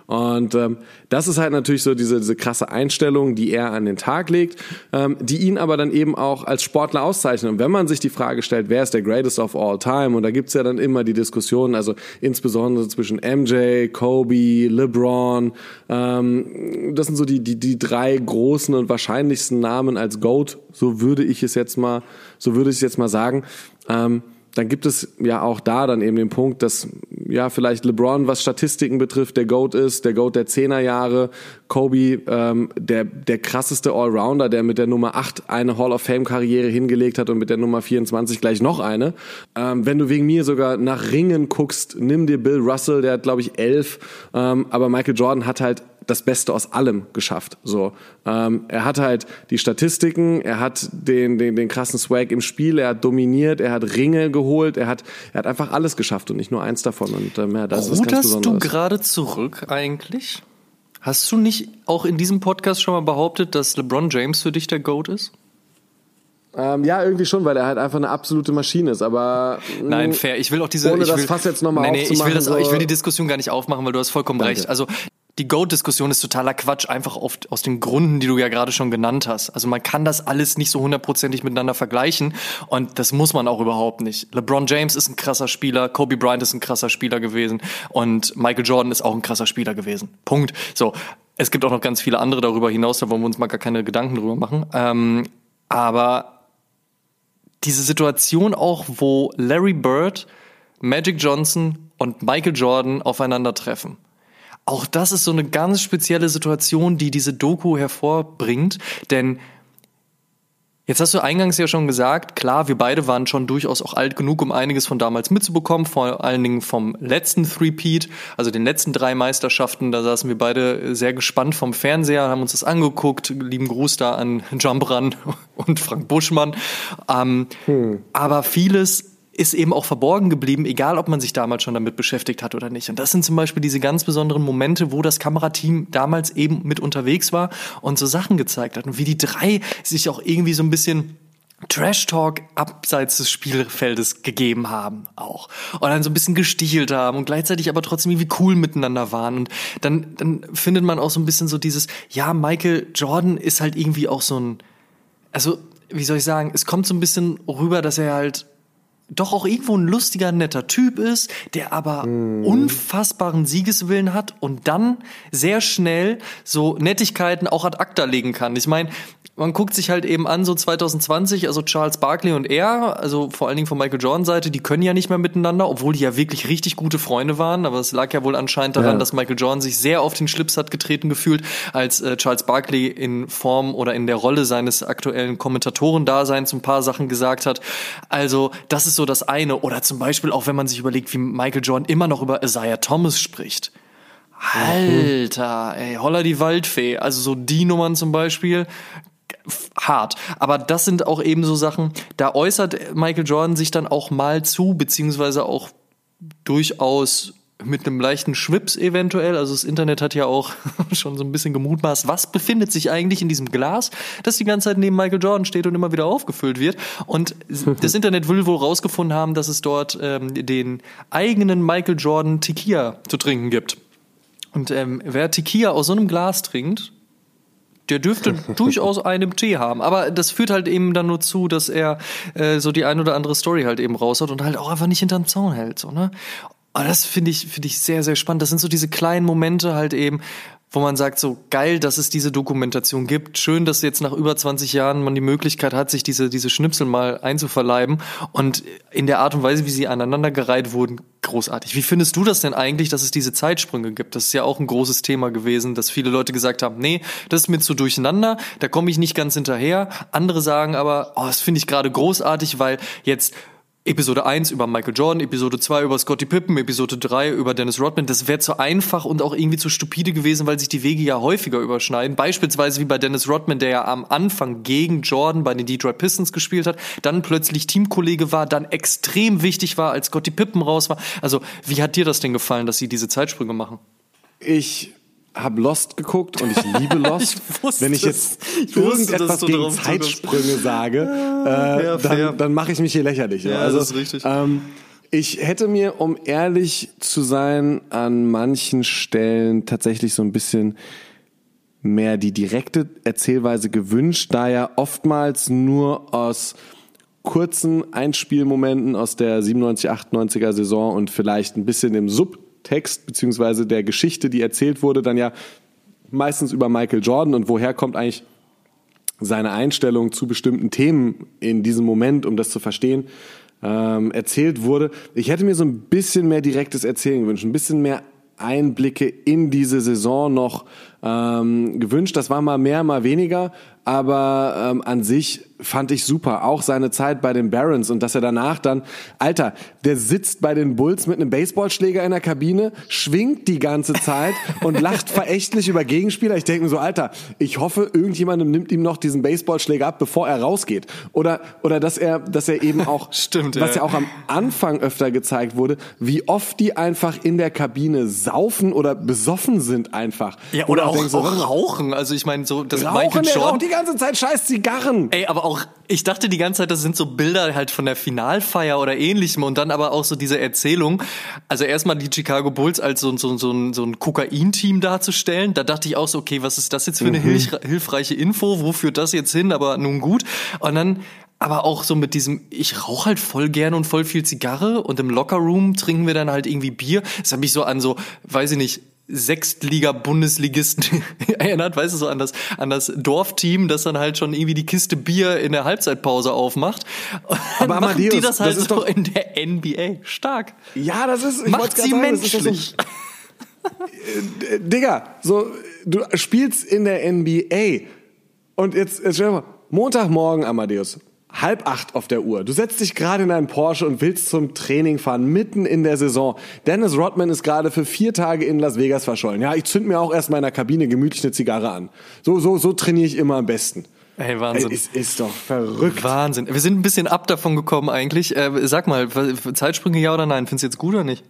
B: Und ähm, das ist halt natürlich so diese, diese krasse Einstellung, die er an den Tag legt, ähm, die ihn aber dann eben auch als Sportler auszeichnet. Und wenn man sich die Frage stellt, wer ist der Greatest of All Time, und da gibt's ja dann immer die Diskussion, also insbesondere zwischen MJ, Kobe, LeBron, ähm, das sind so die, die, die drei großen und wahrscheinlichsten Namen als GOAT, so würde ich es jetzt mal, so würde ich es jetzt mal sagen. Ähm, dann gibt es ja auch da dann eben den Punkt, dass ja vielleicht LeBron, was Statistiken betrifft, der GOAT ist, der GOAT der Zehnerjahre, Kobe ähm, der, der krasseste Allrounder, der mit der Nummer 8 eine Hall of Fame-Karriere hingelegt hat und mit der Nummer 24 gleich noch eine. Ähm, wenn du wegen mir sogar nach Ringen guckst, nimm dir Bill Russell, der hat glaube ich elf, ähm, aber Michael Jordan hat halt das Beste aus allem geschafft. So, ähm, er hat halt die Statistiken, er hat den, den, den krassen Swag im Spiel, er hat dominiert, er hat Ringe geholt, er hat, er hat einfach alles geschafft und nicht nur eins davon. Und ähm, ja, das
A: Ruderst
B: ist ganz Besonderes.
A: du gerade zurück eigentlich? Hast du nicht auch in diesem Podcast schon mal behauptet, dass LeBron James für dich der Goat ist?
B: Ähm, ja, irgendwie schon, weil er halt einfach eine absolute Maschine ist. Aber mh,
A: Nein, fair. Ich will auch diese.
B: ohne
A: ich
B: das
A: will,
B: Fass jetzt nochmal
A: nee, nee, ich will, das,
B: so-
A: ich will die Diskussion gar nicht aufmachen, weil du hast vollkommen
B: Danke.
A: recht. Also die Goat-Diskussion ist totaler Quatsch, einfach oft aus den Gründen, die du ja gerade schon genannt hast. Also man kann das alles nicht so hundertprozentig miteinander vergleichen und das muss man auch überhaupt nicht. LeBron James ist ein krasser Spieler, Kobe Bryant ist ein krasser Spieler gewesen und Michael Jordan ist auch ein krasser Spieler gewesen. Punkt. So. Es gibt auch noch ganz viele andere darüber hinaus, da wollen wir uns mal gar keine Gedanken drüber machen. Ähm, aber diese Situation auch, wo Larry Bird, Magic Johnson und Michael Jordan aufeinandertreffen. Auch das ist so eine ganz spezielle Situation, die diese Doku hervorbringt, denn Jetzt hast du eingangs ja schon gesagt, klar, wir beide waren schon durchaus auch alt genug, um einiges von damals mitzubekommen, vor allen Dingen vom letzten Three-Peat, also den letzten drei Meisterschaften, da saßen wir beide sehr gespannt vom Fernseher, haben uns das angeguckt, lieben Gruß da an Jumpran und Frank Buschmann. Ähm, Aber vieles ist eben auch verborgen geblieben, egal ob man sich damals schon damit beschäftigt hat oder nicht. Und das sind zum Beispiel diese ganz besonderen Momente, wo das Kamerateam damals eben mit unterwegs war und so Sachen gezeigt hat. Und wie die drei sich auch irgendwie so ein bisschen Trash-Talk abseits des Spielfeldes gegeben haben auch. Und dann so ein bisschen gestichelt haben und gleichzeitig aber trotzdem irgendwie cool miteinander waren. Und dann, dann findet man auch so ein bisschen so dieses, ja, Michael Jordan ist halt irgendwie auch so ein, also, wie soll ich sagen, es kommt so ein bisschen rüber, dass er halt doch auch irgendwo ein lustiger, netter Typ ist, der aber unfassbaren Siegeswillen hat und dann sehr schnell so Nettigkeiten auch ad acta legen kann. Ich meine, man guckt sich halt eben an, so 2020, also Charles Barkley und er, also vor allen Dingen von Michael Jordan Seite, die können ja nicht mehr miteinander, obwohl die ja wirklich richtig gute Freunde waren, aber es lag ja wohl anscheinend daran,
B: Ja.
A: dass Michael Jordan sich sehr auf den Schlips hat getreten gefühlt, als äh, Charles Barkley in Form oder in der Rolle seines aktuellen Kommentatorendaseins ein paar Sachen gesagt hat. Also das ist so das eine. Oder zum Beispiel auch, wenn man sich überlegt, wie Michael Jordan immer noch über Isaiah Thomas spricht. Alter, ey, holla die Waldfee. Also so die Nummern zum Beispiel, hart. Aber das sind auch eben so Sachen, da äußert Michael Jordan sich dann auch mal zu, beziehungsweise auch durchaus mit einem leichten Schwips eventuell. Also das Internet hat ja auch schon so ein bisschen gemutmaßt, was befindet sich eigentlich in diesem Glas, das die ganze Zeit neben Michael Jordan steht und immer wieder aufgefüllt wird. Und das Internet will wohl rausgefunden haben, dass es dort ähm, den eigenen Michael Jordan Tequila zu trinken gibt. Und ähm, wer Tequila aus so einem Glas trinkt, der dürfte durchaus einen Tee haben. Aber das führt halt eben dann nur zu, dass er äh, so die ein oder andere Story halt eben raushaut und halt auch einfach nicht hinterm Zaun hält. So, ne? Und das finde ich, finde ich sehr, sehr spannend. Das sind so diese kleinen Momente halt eben, wo man sagt, so geil, dass es diese Dokumentation gibt. Schön, dass jetzt nach über 20 Jahren man die Möglichkeit hat, sich diese, diese Schnipsel mal einzuverleiben. Und in der Art und Weise, wie sie aneinandergereiht wurden, großartig. Wie findest du das denn eigentlich, dass es diese Zeitsprünge gibt? Das ist ja auch ein großes Thema gewesen, dass viele Leute gesagt haben, nee, das ist mir zu durcheinander, da komme ich nicht ganz hinterher. Andere sagen aber, oh, das finde ich gerade großartig, weil jetzt Episode 1 über Michael Jordan, Episode 2 über Scottie Pippen, Episode 3 über Dennis Rodman. Das wäre zu einfach und auch irgendwie zu stupide gewesen, weil sich die Wege ja häufiger überschneiden. Beispielsweise wie bei Dennis Rodman, der ja am Anfang gegen Jordan bei den Detroit Pistons gespielt hat, dann plötzlich Teamkollege war, dann extrem wichtig war, als Scottie Pippen raus war. Also wie hat dir das denn gefallen, dass sie diese Zeitsprünge machen?
B: Ich habe Lost geguckt und ich liebe Lost.
A: ich
B: Wenn ich jetzt ich irgendetwas gegen Zeitsprünge sage, äh, ja, dann, dann mache ich mich hier lächerlich.
A: Ja, also, das ist richtig.
B: Ähm, ich hätte mir, um ehrlich zu sein, an manchen Stellen tatsächlich so ein bisschen mehr die direkte Erzählweise gewünscht, da ja oftmals nur aus kurzen Einspielmomenten aus der 97, 98er Saison und vielleicht ein bisschen im Subtext beziehungsweise der Geschichte, die erzählt wurde, dann ja meistens über Michael Jordan und woher kommt eigentlich seine Einstellung zu bestimmten Themen in diesem Moment, um das zu verstehen, ähm, erzählt wurde. Ich hätte mir so ein bisschen mehr direktes Erzählen gewünscht, ein bisschen mehr Einblicke in diese Saison noch ähm, gewünscht. Das war mal mehr, mal weniger, aber ähm, an sich fand ich super. Auch seine Zeit bei den Barons und dass er danach dann, Alter, der sitzt bei den Bulls mit einem Baseballschläger in der Kabine, schwingt die ganze Zeit und lacht verächtlich über Gegenspieler. Ich denke mir so, Alter, ich hoffe, irgendjemandem nimmt ihm noch diesen Baseballschläger ab, bevor er rausgeht. Oder, oder dass er, dass er eben auch,
A: Stimmt,
B: was
A: ja.
B: ja auch am Anfang öfter gezeigt wurde, wie oft die einfach in der Kabine saufen oder besoffen sind einfach.
A: Ja, oder, auch, denkst, auch rauchen. Also ich meine, so, das
B: Rauchen,
A: Michael Jordan.
B: Die ganze Zeit scheiß Zigarren.
A: Ey, aber auch, ich dachte die ganze Zeit, das sind so Bilder halt von der Finalfeier oder ähnlichem und dann aber auch so diese Erzählung. Also erstmal die Chicago Bulls als so, so, so ein, so ein Kokain-Team darzustellen. Da dachte ich auch so, okay, was ist das jetzt für eine hilf hilfreiche Info? Wo führt das jetzt hin? Aber nun gut. Und dann aber auch so mit diesem, ich rauche halt voll gerne und voll viel Zigarre und im Lockerroom trinken wir dann halt irgendwie Bier. Das hat mich so an so, weiß ich nicht, Sechstliga-Bundesligisten erinnert, weißt du, so an das, an das Dorfteam, das dann halt schon irgendwie die Kiste Bier in der Halbzeitpause aufmacht.
B: Aber Amadeus,
A: die das halt
B: das ist
A: so
B: doch-
A: in der NBA. Stark.
B: Ja, das ist, ich
A: Macht sie
B: sagen, so-
A: menschlich.
B: Äh, Digga, so, du spielst in der NBA. Und jetzt, jetzt stell dir mal, Montagmorgen, Amadeus, halb acht auf der Uhr. Du setzt dich gerade in einen Porsche und willst zum Training fahren, mitten in der Saison. Dennis Rodman ist gerade für vier Tage in Las Vegas verschollen. Ja, ich zünd mir auch erst mal in der Kabine gemütlich eine Zigarre an. So, so, so trainiere ich immer am besten.
A: Ey,
B: Ey,
A: Wahnsinn.
B: ist, ist doch verrückt.
A: Wahnsinn. Wir sind ein bisschen ab davon gekommen eigentlich. Äh, sag mal, Zeitsprünge ja oder nein? Findest du jetzt gut oder nicht?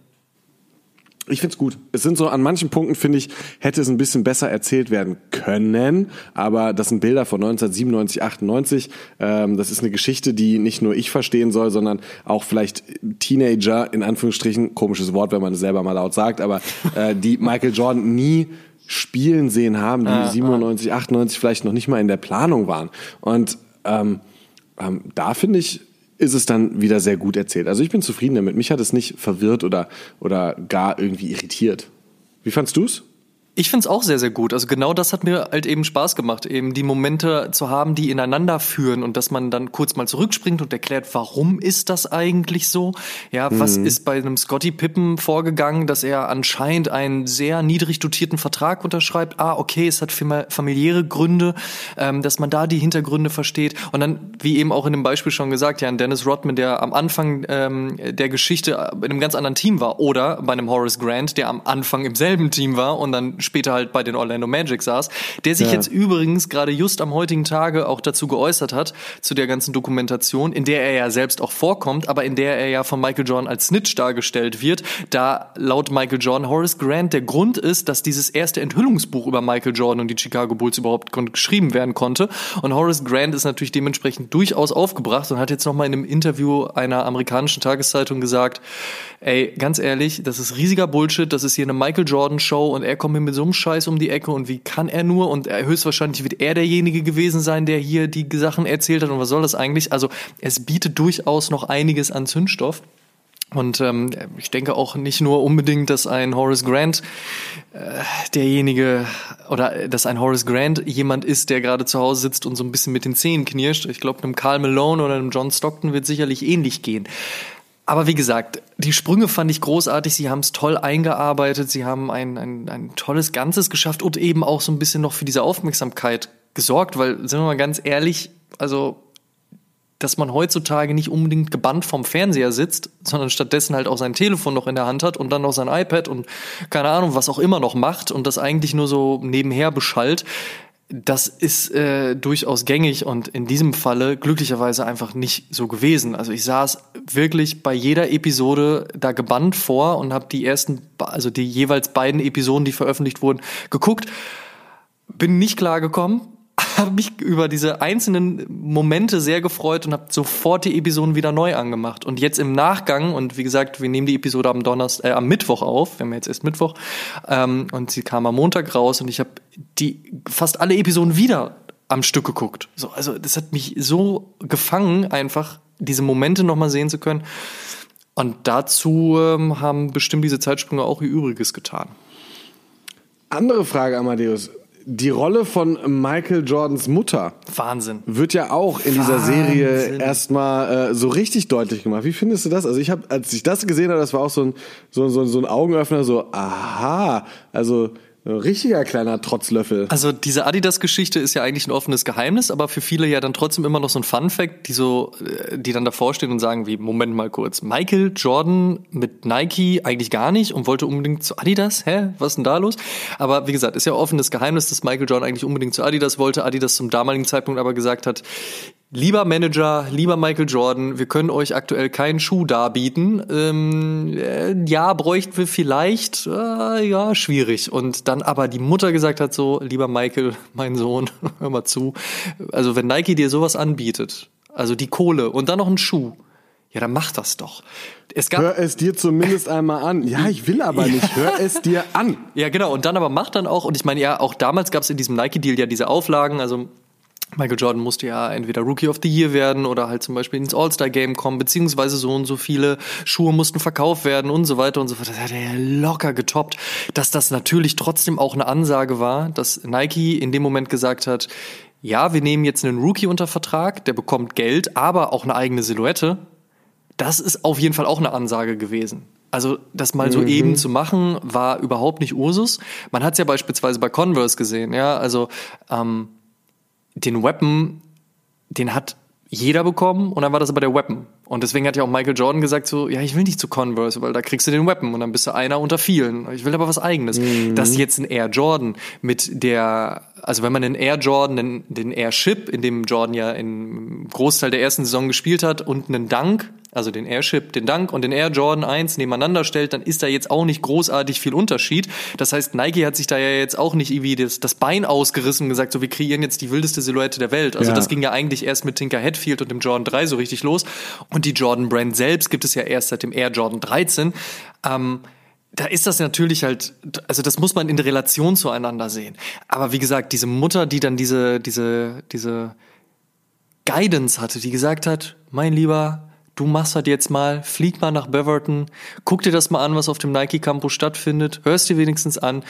B: Ich find's gut. Es sind so an manchen Punkten finde ich hätte es ein bisschen besser erzählt werden können, aber das sind Bilder von 1997, 98. Ähm, das ist eine Geschichte, die nicht nur ich verstehen soll, sondern auch vielleicht Teenager in Anführungsstrichen komisches Wort, wenn man es selber mal laut sagt, aber äh, die Michael Jordan nie spielen sehen haben, die 97, 98 vielleicht noch nicht mal in der Planung waren. Und ähm, ähm, da finde ich ist es dann wieder sehr gut erzählt. Also ich bin zufrieden damit. Mich hat es nicht verwirrt oder, oder gar irgendwie irritiert. Wie fandst du's?
A: Ich find's auch sehr, sehr gut. Also genau das hat mir halt eben Spaß gemacht, eben die Momente zu haben, die ineinander führen und dass man dann kurz mal zurückspringt und erklärt, warum ist das eigentlich so? Ja, was ist bei einem Scotty Pippen vorgegangen, dass er anscheinend einen sehr niedrig dotierten Vertrag unterschreibt? Ah, okay, es hat fam- familiäre Gründe, ähm, dass man da die Hintergründe versteht. Und dann, wie eben auch in dem Beispiel schon gesagt, ja, ein Dennis Rodman, der am Anfang ähm, der Geschichte in einem ganz anderen Team war oder bei einem Horace Grant, der am Anfang im selben Team war und dann später halt bei den Orlando Magic saß, der sich
B: Ja.
A: jetzt übrigens gerade just am heutigen Tage auch dazu geäußert hat, zu der ganzen Dokumentation, in der er ja selbst auch vorkommt, aber in der er ja von Michael Jordan als Snitch dargestellt wird, da laut Michael Jordan Horace Grant der Grund ist, dass dieses erste Enthüllungsbuch über Michael Jordan und die Chicago Bulls überhaupt geschrieben werden konnte. Und Horace Grant ist natürlich dementsprechend durchaus aufgebracht und hat jetzt nochmal in einem Interview einer amerikanischen Tageszeitung gesagt, ey, ganz ehrlich, das ist riesiger Bullshit, das ist hier eine Michael Jordan Show und er kommt mir mit so einem Scheiß um die Ecke und wie kann er nur und höchstwahrscheinlich wird er derjenige gewesen sein, der hier die Sachen erzählt hat und was soll das eigentlich? Also es bietet durchaus noch einiges an Zündstoff. Und ähm, ich denke auch nicht nur unbedingt, dass ein Horace Grant äh, derjenige oder dass ein Horace Grant jemand ist, der gerade zu Hause sitzt und so ein bisschen mit den Zähnen knirscht. Ich glaube, einem Carl Malone oder einem John Stockton wird sicherlich ähnlich gehen. Aber wie gesagt, die Sprünge fand ich großartig. Sie haben es toll eingearbeitet. Sie haben ein, ein, ein tolles Ganzes geschafft und eben auch so ein bisschen noch für diese Aufmerksamkeit gesorgt, weil, sind wir mal ganz ehrlich, also dass man heutzutage nicht unbedingt gebannt vom Fernseher sitzt, sondern stattdessen halt auch sein Telefon noch in der Hand hat und dann noch sein iPad und keine Ahnung, was auch immer noch macht und das eigentlich nur so nebenher beschallt. Das ist äh, durchaus gängig und in diesem Falle glücklicherweise einfach nicht so gewesen. Also ich saß wirklich bei jeder Episode da gebannt vor und habe die ersten, also die jeweils beiden Episoden, die veröffentlicht wurden, geguckt. Bin nicht klar gekommen, habe mich über diese einzelnen Momente sehr gefreut und habe sofort die Episoden wieder neu angemacht. Und jetzt im Nachgang, und wie gesagt, wir nehmen die Episode am Donnerstag, äh, am Mittwoch auf, wir haben jetzt erst Mittwoch, ähm, und sie kam am Montag raus und ich habe die fast alle Episoden wieder am Stück geguckt. So, also das hat mich so gefangen, einfach diese Momente nochmal sehen zu können. Und dazu ähm, haben bestimmt diese Zeitsprünge auch ihr Übriges getan.
B: Andere Frage, Amadeus die Rolle von Michael Jordans Mutter
A: Wahnsinn
B: wird ja auch in dieser Wahnsinn. Serie erstmal äh, so richtig deutlich gemacht. Wie findest du das? Also ich habe, als ich das gesehen habe, das war auch so ein so, so, so ein Augenöffner, so aha, also richtiger kleiner Trotzlöffel.
A: Also diese Adidas-Geschichte ist ja eigentlich ein offenes Geheimnis, aber für viele ja dann trotzdem immer noch so ein Fun-Fact, die so, äh, die dann davor stehen und sagen wie, Moment mal kurz, Michael Jordan mit Nike eigentlich gar nicht und wollte unbedingt zu Adidas? Hä? Was ist denn da los? Aber wie gesagt, ist ja offenes Geheimnis, dass Michael Jordan eigentlich unbedingt zu Adidas wollte, Adidas zum damaligen Zeitpunkt aber gesagt hat, Lieber Manager, lieber Michael Jordan, wir können euch aktuell keinen Schuh darbieten. Ähm, äh, ja, bräuchten wir vielleicht. Äh, ja, schwierig. Und dann aber die Mutter gesagt hat so, lieber Michael, mein Sohn, hör mal zu. Also wenn Nike dir sowas anbietet, also die Kohle und dann noch einen Schuh, ja, dann mach das doch.
B: Es gab Hör es dir zumindest einmal an. Ja, ich will aber nicht. Hör es dir an.
A: Ja, genau. Und dann aber mach dann auch. Und ich meine, ja, auch damals gab es in diesem Nike-Deal ja diese Auflagen. Also Michael Jordan musste ja entweder Rookie of the Year werden oder halt zum Beispiel ins All-Star-Game kommen, beziehungsweise so und so viele Schuhe mussten verkauft werden und so weiter und so fort. Das hat er ja locker getoppt. Dass das natürlich trotzdem auch eine Ansage war, dass Nike in dem Moment gesagt hat, ja, wir nehmen jetzt einen Rookie unter Vertrag, der bekommt Geld, aber auch eine eigene Silhouette. Das ist auf jeden Fall auch eine Ansage gewesen. Also das mal so mhm. eben zu machen, war überhaupt nicht Ursus. Man hat es ja beispielsweise bei Converse gesehen, ja, also ähm, den Weapon, den hat jeder bekommen und dann war das aber der Weapon. Und deswegen hat ja auch Michael Jordan gesagt so, ja, ich will nicht zu Converse, weil da kriegst du den Weapon und dann bist du einer unter vielen. Ich will aber was eigenes. Mhm. Dass jetzt ein Air Jordan mit der, also wenn man den Air Jordan, den, den Airship, in dem Jordan ja im Großteil der ersten Saison gespielt hat und einen Dunk, also den Airship, den Dunk und den Air Jordan 1 nebeneinander stellt, dann ist da jetzt auch nicht großartig viel Unterschied. Das heißt, Nike hat sich da ja jetzt auch nicht irgendwie das, das Bein ausgerissen und gesagt, so wir kreieren jetzt die wildeste Silhouette der Welt. Also ja. das ging ja eigentlich erst mit Tinker Hatfield und dem Jordan 3 so richtig los. Und die Jordan Brand selbst gibt es ja erst seit dem Air Jordan 13. Ähm, da ist das natürlich halt, also das muss man in Relation zueinander sehen. Aber wie gesagt, diese Mutter, die dann diese, diese, diese Guidance hatte, die gesagt hat, mein Lieber, du machst halt jetzt mal, flieg mal nach Beverton, guck dir das mal an, was auf dem Nike Campus stattfindet, hörst dir wenigstens an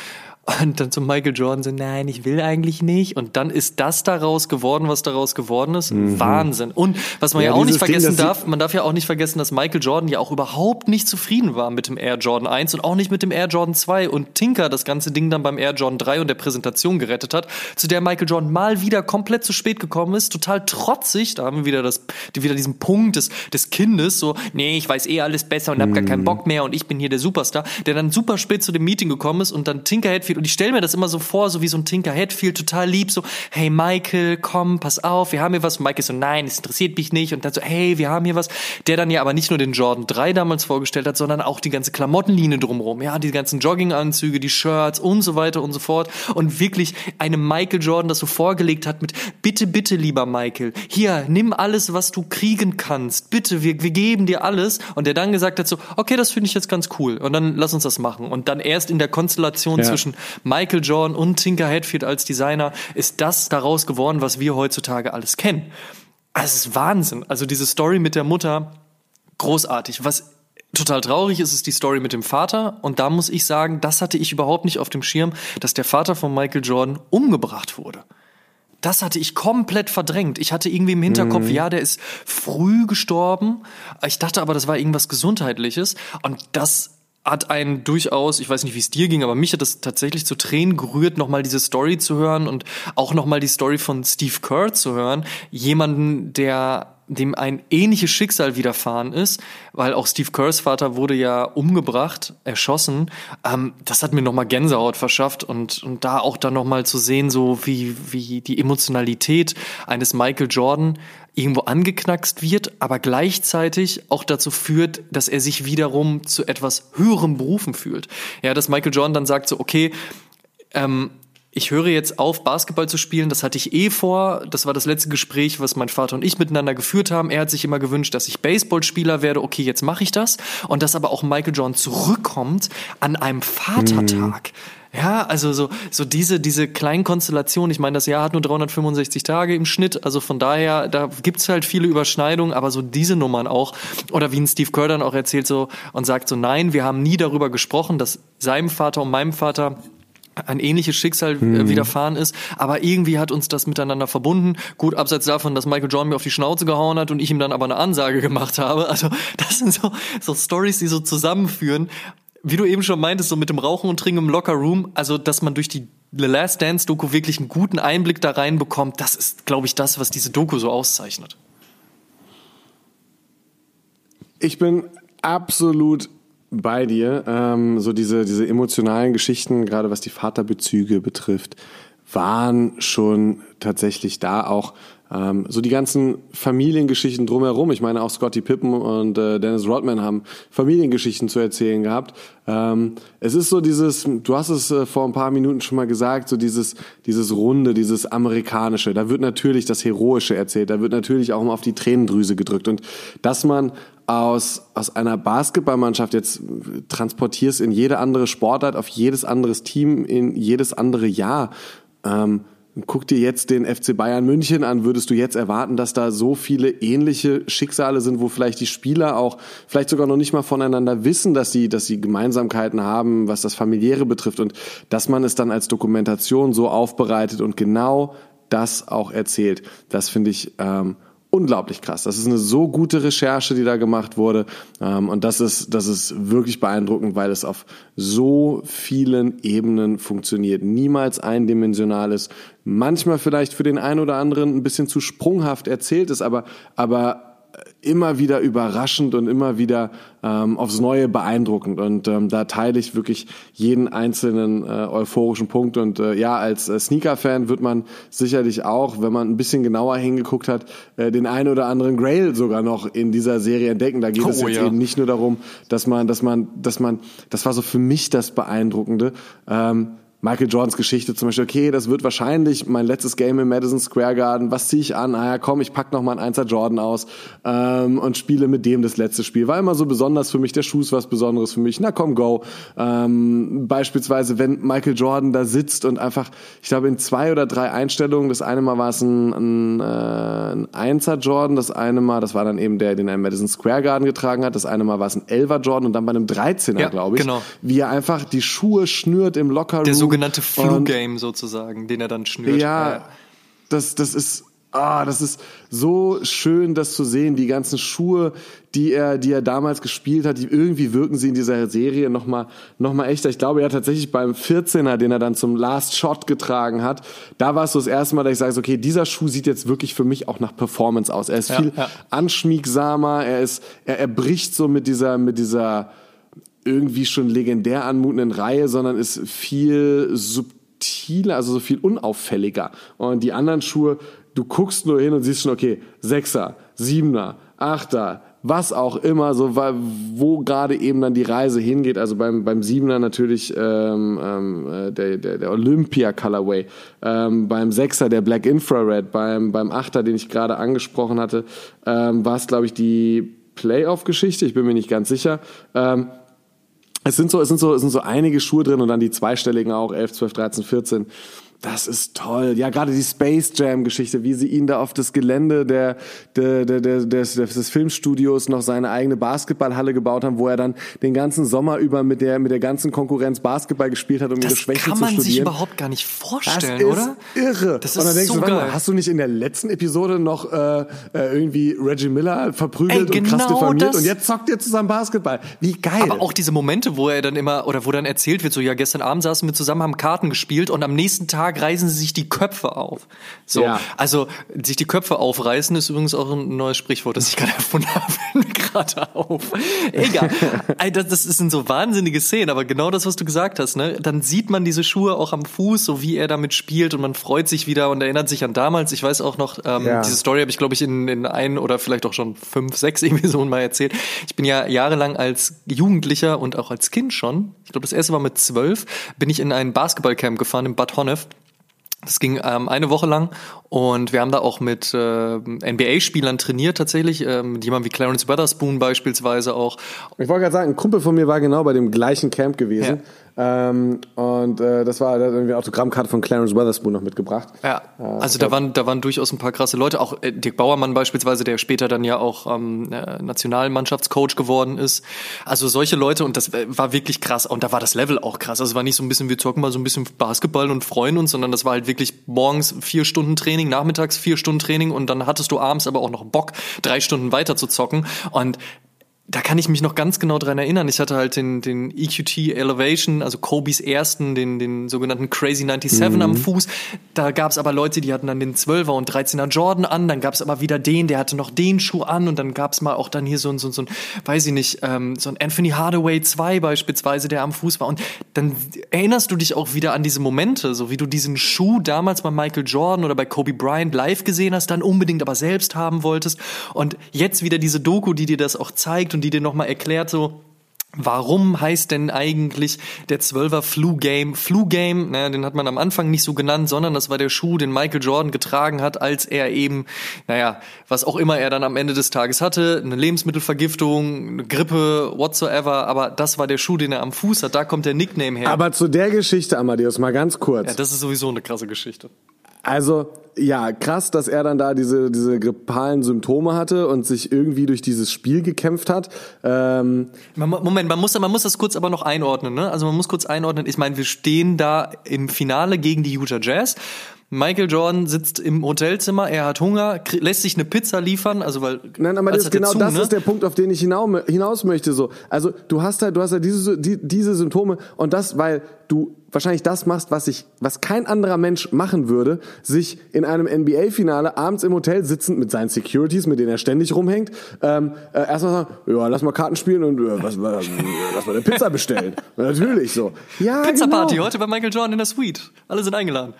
A: und dann zu Michael Jordan so, nein, ich will eigentlich nicht. Und dann ist das daraus geworden, was daraus geworden ist. Mhm. Wahnsinn. Und was man ja, ja auch nicht vergessen Ding, darf, man darf ja auch nicht vergessen, dass Michael Jordan ja auch überhaupt nicht zufrieden war mit dem Air Jordan 1 und auch nicht mit dem Air Jordan 2 und Tinker das ganze Ding dann beim Air Jordan 3 und der Präsentation gerettet hat, zu der Michael Jordan mal wieder komplett zu spät gekommen ist, total trotzig. Da haben wir wieder das, wieder diesen Punkt des, des Kindes, so, nee, ich weiß eh alles besser und hab mhm. gar keinen mhm. Bock mehr und ich bin hier der Superstar, der dann super spät zu dem Meeting gekommen ist und dann Tinker Hatfield Hatfield. Und ich stelle mir das immer so vor, so wie so ein Tinker Hatfield, total lieb, so, hey Michael, komm, pass auf, wir haben hier was. Und Michael so, nein, es interessiert mich nicht. Und dann so, hey, wir haben hier was. Der dann ja aber nicht nur den Jordan 3 damals vorgestellt hat, sondern auch die ganze Klamottenlinie drumherum. Ja, die ganzen Jogginganzüge, die Shirts und so weiter und so fort. Und wirklich einem Michael Jordan das so vorgelegt hat mit, bitte, bitte, lieber Michael, hier, nimm alles, was du kriegen kannst. Bitte, wir, wir geben dir alles. Und der dann gesagt hat so, okay, das finde ich jetzt ganz cool. Und dann lass uns das machen. Und dann erst in der Konstellation ja. zwischen Michael Jordan und Tinker Hatfield als Designer ist das daraus geworden, was wir heutzutage alles kennen. Also es ist Wahnsinn. Also diese Story mit der Mutter, großartig. Was total traurig ist, ist die Story mit dem Vater. Und da muss ich sagen, das hatte ich überhaupt nicht auf dem Schirm, dass der Vater von Michael Jordan umgebracht wurde. Das hatte ich komplett verdrängt. Ich hatte irgendwie im Hinterkopf, mhm. ja, der ist früh gestorben. Ich dachte aber, das war irgendwas Gesundheitliches. Und das hat einen durchaus, ich weiß nicht, wie es dir ging, aber mich hat das tatsächlich zu Tränen gerührt, nochmal diese Story zu hören und auch nochmal die Story von Steve Kerr zu hören. Jemanden, der dem ein ähnliches Schicksal widerfahren ist, weil auch Steve Kerrs Vater wurde ja umgebracht, erschossen. Ähm, das hat mir nochmal Gänsehaut verschafft und, und da auch dann nochmal zu sehen, so wie, wie die Emotionalität eines Michael Jordan irgendwo angeknackst wird, aber gleichzeitig auch dazu führt, dass er sich wiederum zu etwas höherem Berufen fühlt. Ja, dass Michael Jordan dann sagt so, okay, ähm, ich höre jetzt auf, Basketball zu spielen. Das hatte ich eh vor. Das war das letzte Gespräch, was mein Vater und ich miteinander geführt haben. Er hat sich immer gewünscht, dass ich Baseballspieler werde. Okay, jetzt mache ich das. Und dass aber auch Michael Jordan zurückkommt an einem Vatertag. Mhm. Ja, also so, so diese, diese kleinen Konstellationen. Ich meine, das Jahr hat nur 365 Tage im Schnitt. Also von daher, da gibt's halt viele Überschneidungen, aber so diese Nummern auch. Oder wie ein Steve Kerr dann auch erzählt so und sagt so, nein, wir haben nie darüber gesprochen, dass seinem Vater und meinem Vater ein ähnliches Schicksal hm. widerfahren ist, aber irgendwie hat uns das miteinander verbunden. Gut, abseits davon, dass Michael Jordan mir auf die Schnauze gehauen hat und ich ihm dann aber eine Ansage gemacht habe. Also das sind so, so Stories, die so zusammenführen. Wie du eben schon meintest, so mit dem Rauchen und Trinken im Locker Room, also dass man durch die The Last Dance Doku wirklich einen guten Einblick da reinbekommt, das ist, glaube ich, das, was diese Doku so auszeichnet.
B: Ich bin absolut bei dir. Ähm, so diese, diese emotionalen Geschichten, gerade was die Vaterbezüge betrifft, waren schon tatsächlich da auch ähm, so die ganzen Familiengeschichten drumherum. Ich meine, auch Scotty Pippen und äh, Dennis Rodman haben Familiengeschichten zu erzählen gehabt. Ähm, es ist so dieses, du hast es äh, vor ein paar Minuten schon mal gesagt, so dieses, dieses Runde, dieses Amerikanische. Da wird natürlich das Heroische erzählt, da wird natürlich auch mal auf die Tränendrüse gedrückt. Und dass man aus, aus einer Basketballmannschaft jetzt transportierst in jede andere Sportart, auf jedes anderes Team, in jedes andere Jahr. Ähm, guck dir jetzt den FC Bayern München an. Würdest du jetzt erwarten, dass da so viele ähnliche Schicksale sind, wo vielleicht die Spieler auch vielleicht sogar noch nicht mal voneinander wissen, dass sie, dass sie Gemeinsamkeiten haben, was das familiäre betrifft und dass man es dann als Dokumentation so aufbereitet und genau das auch erzählt. Das finde ich ähm, unglaublich krass. Das ist eine so gute Recherche, die da gemacht wurde. Ähm, und das ist, das ist wirklich beeindruckend, weil es auf so vielen Ebenen funktioniert. Niemals eindimensional ist. Manchmal vielleicht für den einen oder anderen ein bisschen zu sprunghaft erzählt ist, aber, aber immer wieder überraschend und immer wieder ähm, aufs Neue beeindruckend. Und ähm, da teile ich wirklich jeden einzelnen äh, euphorischen Punkt. Und äh, ja, als äh, Sneaker-Fan wird man sicherlich auch, wenn man ein bisschen genauer hingeguckt hat, äh, den einen oder anderen Grail sogar noch in dieser Serie entdecken. Da geht oh, es jetzt ja. eben nicht nur darum, dass man, dass man, dass man, das war so für mich das Beeindruckende. Ähm, Michael Jordans Geschichte zum Beispiel, okay, das wird wahrscheinlich mein letztes Game im Madison Square Garden. Was ziehe ich an? Ah ja, komm, ich pack noch mal einen Einser Jordan aus ähm, und spiele mit dem das letzte Spiel. War immer so besonders für mich. Der Schuh ist was Besonderes für mich. Na komm, go. Ähm, beispielsweise, wenn Michael Jordan da sitzt und einfach, ich glaube, in zwei oder drei Einstellungen, das eine Mal war es ein, ein, äh, ein Einser Jordan, das eine Mal, das war dann eben der, den er im Madison Square Garden getragen hat, das eine Mal war es ein Elver Jordan und dann bei einem 13er, ja, glaube ich,
A: genau.
B: wie er einfach die Schuhe schnürt im Lockerroom
A: sogenannte Flu-Game sozusagen, den er dann schnürt.
B: Ja, das, das ist, ah, das ist so schön, das zu sehen. Die ganzen Schuhe, die er, die er damals gespielt hat, die irgendwie wirken sie in dieser Serie nochmal, noch mal echter. Ich glaube ja tatsächlich beim 14er, den er dann zum Last Shot getragen hat, da war es so das erste Mal, dass ich sage, okay, dieser Schuh sieht jetzt wirklich für mich auch nach Performance aus. Er ist ja, viel ja. anschmiegsamer, er ist, er, er bricht so mit dieser, mit dieser, irgendwie schon legendär anmutenden Reihe, sondern ist viel subtiler, also so viel unauffälliger. Und die anderen Schuhe, du guckst nur hin und siehst schon, okay, Sechser, Siebener, Achter, was auch immer, so wo gerade eben dann die Reise hingeht. Also beim beim Siebener natürlich ähm, ähm, äh, der, der, der Olympia Colorway, ähm, beim Sechser der Black Infrared, beim beim Achter, den ich gerade angesprochen hatte, ähm, war es glaube ich die Playoff-Geschichte. Ich bin mir nicht ganz sicher. Ähm, es sind so, es sind so, es sind so einige Schuhe drin und dann die zweistelligen auch, 11, 12, 13, 14. Das ist toll. Ja, gerade die Space Jam Geschichte, wie sie ihn da auf das Gelände der, der, der, der, des, des Filmstudios noch seine eigene Basketballhalle gebaut haben, wo er dann den ganzen Sommer über mit der, mit der ganzen Konkurrenz Basketball gespielt hat, um das ihre Schwächen zu studieren. Das kann man sich
A: überhaupt gar nicht vorstellen,
B: das
A: oder?
B: irre.
A: Das ist Und dann denkst so du, geil.
B: hast du nicht in der letzten Episode noch äh, äh irgendwie Reggie Miller verprügelt Ey, genau und krass genau diffamiert und jetzt zockt ihr zusammen Basketball. Wie geil.
A: Aber auch diese Momente, wo er dann immer, oder wo dann erzählt wird, so ja, gestern Abend saßen wir zusammen, haben Karten gespielt und am nächsten Tag Tag reißen sie sich die Köpfe auf. So,
B: Ja.
A: also sich die Köpfe aufreißen ist übrigens auch ein neues Sprichwort, das ich gerade erfunden habe, gerade auf. Egal. Das, das sind so wahnsinnige Szenen, aber genau das, was du gesagt hast, ne? Dann sieht man diese Schuhe auch am Fuß, so wie er damit spielt und man freut sich wieder und erinnert sich an damals. Ich weiß auch noch, ähm,
B: Ja.
A: diese Story habe ich, glaube ich, in, in ein oder vielleicht auch schon fünf, sechs Episoden mal erzählt. Ich bin ja jahrelang als Jugendlicher und auch als Kind schon, ich glaube, das erste war mit zwölf, bin ich in ein Basketballcamp gefahren in Bad Honnef. Das ging ähm, eine Woche lang und wir haben da auch mit äh, NBA-Spielern trainiert tatsächlich, ähm, mit jemandem wie Clarence Weatherspoon beispielsweise auch.
B: Ich wollte gerade sagen, ein Kumpel von mir war genau bei dem gleichen Camp gewesen. Ähm, und äh, das war, da hat irgendwie eine Autogrammkarte von Clarence Weatherspoon noch mitgebracht.
A: Ja, also da waren, da waren durchaus ein paar krasse Leute. Auch äh, Dirk Bauermann beispielsweise, der später dann ja auch ähm, äh, Nationalmannschaftscoach geworden ist. Also solche Leute und das äh, war wirklich krass. Und da war das Level auch krass. Also es war nicht so ein bisschen, wir zocken mal so ein bisschen Basketball und freuen uns, sondern das war halt wirklich morgens vier Stunden Training, nachmittags vier Stunden Training und dann hattest du abends aber auch noch Bock, drei Stunden weiter zu zocken. Und da kann ich mich noch ganz genau dran erinnern. Ich hatte halt den, den EQT Elevation, also Kobe's ersten, den, den sogenannten Crazy 97 am Fuß. Da gab's aber Leute, die hatten dann den 12er und 13er Jordan an. Dann gab's aber wieder den, der hatte noch den Schuh an. Und dann gab's mal auch dann hier so ein, so, ein- so ein, weiß ich nicht, ähm, so ein Anthony Hardaway 2 beispielsweise, der am Fuß war. Und dann erinnerst du dich auch wieder an diese Momente, so wie du diesen Schuh damals bei Michael Jordan oder bei Kobe Bryant live gesehen hast, dann unbedingt aber selbst haben wolltest. Und jetzt wieder diese Doku, die dir das auch zeigt und die dir nochmal erklärt, so, Warum heißt denn eigentlich der 12er Flu Game Flu Game? Naja, den hat man am Anfang nicht so genannt, sondern das war der Schuh, den Michael Jordan getragen hat, als er eben, naja, was auch immer er dann am Ende des Tages hatte, eine Lebensmittelvergiftung, eine Grippe, whatsoever, aber das war der Schuh, den er am Fuß hat, da kommt der Nickname her.
B: Aber zu der Geschichte, Amadeus, mal ganz kurz.
A: ja, das ist sowieso eine krasse Geschichte.
B: Also, ja, krass, dass er dann da diese, diese grippalen Symptome hatte und sich irgendwie durch dieses Spiel gekämpft hat. Ähm,
A: Moment, man muss, man muss das kurz aber noch einordnen. Ne? Also man muss kurz einordnen. Ich meine, wir stehen da im Finale gegen die Utah Jazz. Michael Jordan sitzt im Hotelzimmer, er hat Hunger, lässt sich eine Pizza liefern, also weil
B: Nein, aber das, genau
A: zu,
B: das
A: ne?
B: ist der Punkt, auf den ich hinau, hinaus möchte. So, also du hast halt, du hast halt diese, die, diese Symptome und das, weil du wahrscheinlich das machst, was ich, was kein anderer Mensch machen würde, sich in einem NBA-Finale abends im Hotel sitzend mit seinen Securities, mit denen er ständig rumhängt, ähm, äh, erstmal sagen, ja, lass mal Karten spielen und äh, was, äh, lass mal eine Pizza bestellen. Natürlich so. Ja,
A: Pizza Party
B: genau.
A: heute bei Michael Jordan in der Suite. Alle sind eingeladen.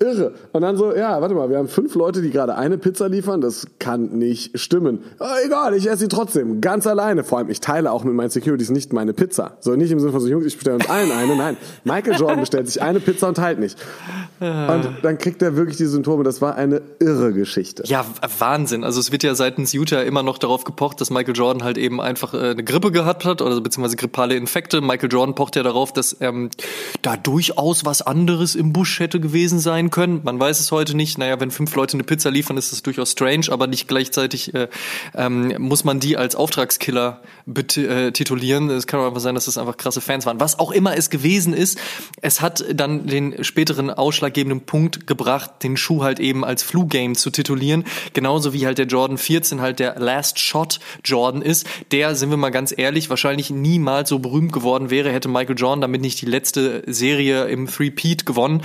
B: Irre. Und dann so, ja, warte mal, wir haben fünf Leute, die gerade eine Pizza liefern. Das kann nicht stimmen. Ah, egal, ich esse sie trotzdem. Ganz alleine. Vor allem, ich teile auch mit meinen Securities nicht meine Pizza. So, nicht im Sinne von so, Jungs, ich bestelle uns allen eine. Nein, Michael Jordan bestellt sich eine Pizza und teilt nicht. Und dann kriegt er wirklich die Symptome. Das war eine irre Geschichte.
A: Ja, Wahnsinn. Also es wird ja seitens Utah immer noch darauf gepocht, dass Michael Jordan halt eben einfach äh, eine Grippe gehabt hat oder beziehungsweise grippale Infekte. Michael Jordan pocht ja darauf, dass ähm, da durchaus was anderes im Busch hätte gewesen sein können. Man weiß es heute nicht. Naja, wenn fünf Leute eine Pizza liefern, ist das durchaus strange, aber nicht gleichzeitig äh, ähm, muss man die als Auftragskiller äh, titulieren. Es kann auch einfach sein, dass das einfach krasse Fans waren. Was auch immer es gewesen ist, es hat dann den späteren ausschlaggebenden Punkt gebracht, den Schuh halt eben als Flu-Game zu titulieren. Genauso wie halt der Jordan 14 halt der Last Shot Jordan ist. Der, sind wir mal ganz ehrlich, wahrscheinlich niemals so berühmt geworden wäre, hätte Michael Jordan damit nicht die letzte Serie im Three-Peat gewonnen.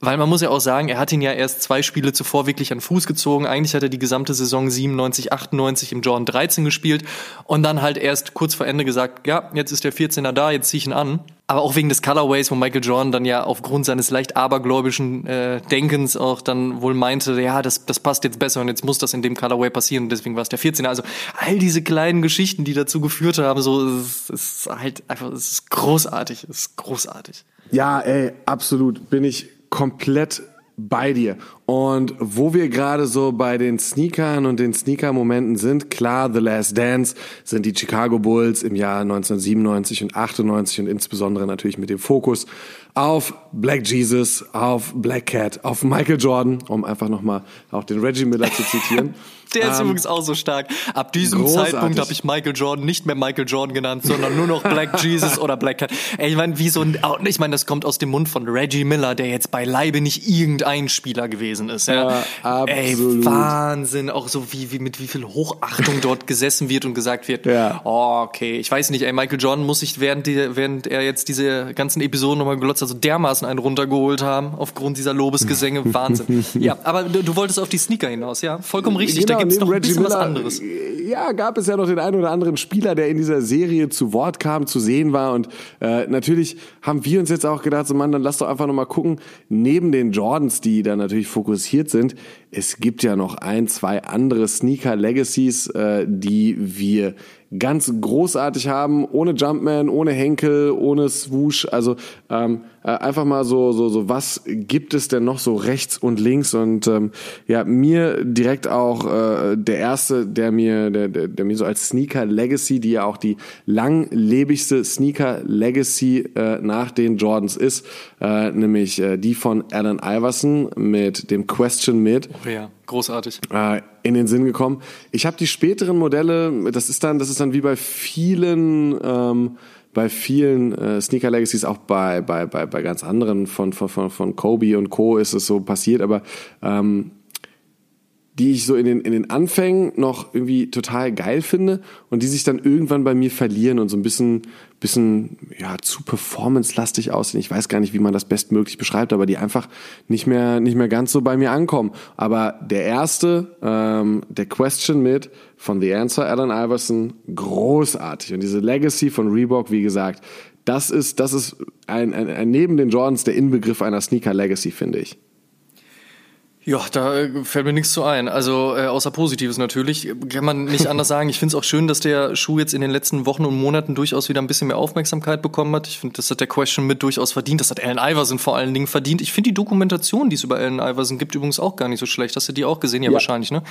A: Weil man muss ja auch sagen, er hat ihn ja erst zwei Spiele zuvor wirklich an Fuß gezogen. Eigentlich hat er die gesamte Saison 97, 98 im Jordan 13 gespielt und dann halt erst kurz vor Ende gesagt, ja, jetzt ist der 14er da, jetzt zieh ich ihn an. Aber auch wegen des Colorways, wo Michael Jordan dann ja aufgrund seines leicht abergläubischen äh, Denkens auch dann wohl meinte, ja, das, das passt jetzt besser und jetzt muss das in dem Colorway passieren und deswegen war es der 14er. Also all diese kleinen Geschichten, die dazu geführt haben, so, es ist halt einfach, es ist großartig, es ist großartig.
B: Ja, ey, absolut. Bin ich komplett bei dir. Und wo wir gerade so bei den Sneakern und den Sneaker-Momenten sind, klar, The Last Dance sind die Chicago Bulls im Jahr 1997 und 98 und insbesondere natürlich mit dem Fokus auf Black Jesus, auf Black Cat, auf Michael Jordan, um einfach nochmal auch den Reggie Miller zu zitieren.
A: Der ist um, übrigens auch so stark. Ab diesem großartig. Zeitpunkt habe ich Michael Jordan nicht mehr Michael Jordan genannt, sondern nur noch Black Jesus oder Black Cat. Ey, ich meine, wie so ein, ich meine, das kommt aus dem Mund von Reggie Miller, der jetzt beileibe nicht irgendein Spieler gewesen ist. Ja, ja absolut. Ey, Wahnsinn. Auch so wie, wie mit wie viel Hochachtung dort gesessen wird und gesagt wird, ja. oh, okay, ich weiß nicht, ey, Michael Jordan muss sich während, die, während er jetzt diese ganzen Episoden nochmal gelotzt hat, so dermaßen einen runtergeholt haben, aufgrund dieser Lobesgesänge. Wahnsinn. Ja, aber du, du wolltest auf die Sneaker hinaus, ja? Vollkommen richtig. Genau gibt es noch ein bisschen Miller, was anderes.
B: Ja, gab es ja noch den einen oder anderen Spieler, der in dieser Serie zu Wort kam, zu sehen war. Und äh, natürlich haben wir uns jetzt auch gedacht, so Mann, dann lass doch einfach nochmal gucken, neben den Jordans, die da natürlich fokussiert sind, es gibt ja noch ein, zwei andere Sneaker Legacies, äh, die wir ganz großartig haben, ohne Jumpman, ohne Henkel, ohne Swoosh. Also ähm, äh, einfach mal so, so, so, was gibt es denn noch so rechts und links? Und ähm, ja, mir direkt auch äh, der erste, der mir, der, der, der mir so als Sneaker Legacy, die ja auch die langlebigste Sneaker Legacy äh, nach den Jordans ist, äh, nämlich äh, die von Allen Iverson mit dem Question Mid.
A: Oh ja, großartig.
B: Äh, in den Sinn gekommen. Ich habe die späteren Modelle, das ist dann, das ist dann wie bei vielen, ähm, bei vielen äh, Sneaker Legacies, auch bei, bei, bei, bei ganz anderen von, von, von Kobe und Co. ist es so passiert, aber ähm, die ich so in den, in den Anfängen noch irgendwie total geil finde und die sich dann irgendwann bei mir verlieren und so ein bisschen, bisschen ja, zu performance-lastig aussehen. Ich weiß gar nicht, wie man das bestmöglich beschreibt, aber die einfach nicht mehr, nicht mehr ganz so bei mir ankommen. Aber der erste, ähm, der Question mit von The Answer, Alan Iverson, großartig. Und diese Legacy von Reebok, wie gesagt, das ist, das ist ein, ein, ein neben den Jordans der Inbegriff einer Sneaker Legacy, finde ich.
A: Ja, da äh, fällt mir nichts zu ein. Also äh, außer Positives natürlich. Kann man nicht anders sagen. Ich finde es auch schön, dass der Schuh jetzt in den letzten Wochen und Monaten durchaus wieder ein bisschen mehr Aufmerksamkeit bekommen hat. Ich finde, das hat der Question mit durchaus verdient. Das hat Allen Iverson vor allen Dingen verdient. Ich finde die Dokumentation, die es über Allen Iverson gibt, übrigens auch gar nicht so schlecht. Hast du die auch gesehen? Ja, ja. wahrscheinlich, ne?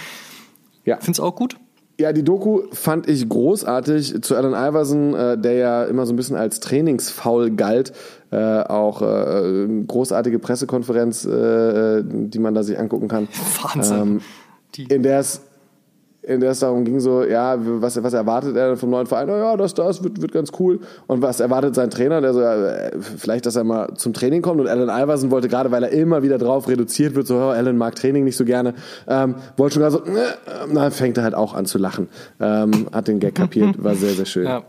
A: Ja. Find's auch gut?
B: Ja, die Doku fand ich großartig zu Allen Iverson, äh, der ja immer so ein bisschen als Trainingsfaul galt. Äh, auch äh, großartige Pressekonferenz, äh, die man da sich angucken kann.
A: Wahnsinn.
B: Ähm, in der es in der es darum ging, so, ja, was, was erwartet er vom neuen Verein? Oh, ja, das, das wird, wird ganz cool. Und was erwartet sein Trainer? Der so, ja, vielleicht, dass er mal zum Training kommt. Und Alan Iverson wollte gerade, weil er immer wieder drauf reduziert wird, so, oh, Alan mag Training nicht so gerne, ähm, wollte schon gerade so, äh, na, fängt er halt auch an zu lachen. Ähm, hat den Gag kapiert, war sehr, sehr schön. Ja.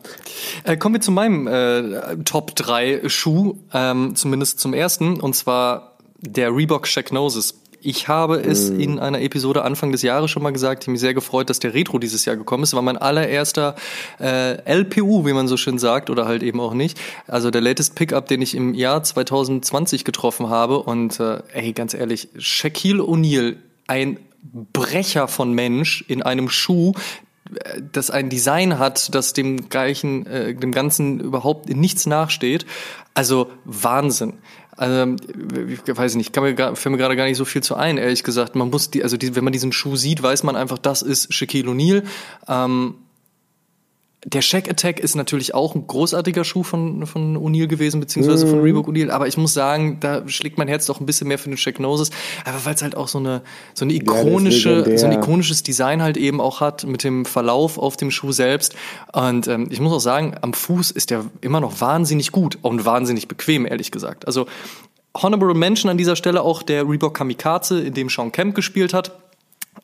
A: Äh, kommen wir zu meinem äh, Top 3 Schuh, ähm, zumindest zum ersten, und zwar der Reebok Shack Noses. Ich habe es mm. in einer Episode Anfang des Jahres schon mal gesagt. Ich habe mich sehr gefreut, dass der Retro dieses Jahr gekommen ist. War mein allererster äh, LPU, wie man so schön sagt, oder halt eben auch nicht. Also der latest Pickup, den ich im Jahr 2020 getroffen habe. Und äh, ey, ganz ehrlich, Shaquille O'Neal, ein Brecher von Mensch in einem Schuh, das ein Design hat, das dem gleichen, äh, dem Ganzen überhaupt in nichts nachsteht. Also Wahnsinn. Also, ich weiß nicht, kann mir, fällt mir gerade gar nicht so viel zu ein, ehrlich gesagt. Man muss die, also die, wenn man diesen Schuh sieht, weiß man einfach, das ist Shaquille O'Neal. Ähm, der Shack Attack ist natürlich auch ein großartiger Schuh von, von O'Neill gewesen, beziehungsweise mhm. von Reebok O'Neill. Aber ich muss sagen, da schlägt mein Herz doch ein bisschen mehr für den Shack Noses. Aber weil es halt auch so eine, so eine ikonische, ja, so ein ikonisches Design halt eben auch hat mit dem Verlauf auf dem Schuh selbst. Und ähm, ich muss auch sagen, am Fuß ist der immer noch wahnsinnig gut und wahnsinnig bequem, ehrlich gesagt. Also Honorable Mention an dieser Stelle auch der Reebok Kamikaze, in dem Sean Kemp gespielt hat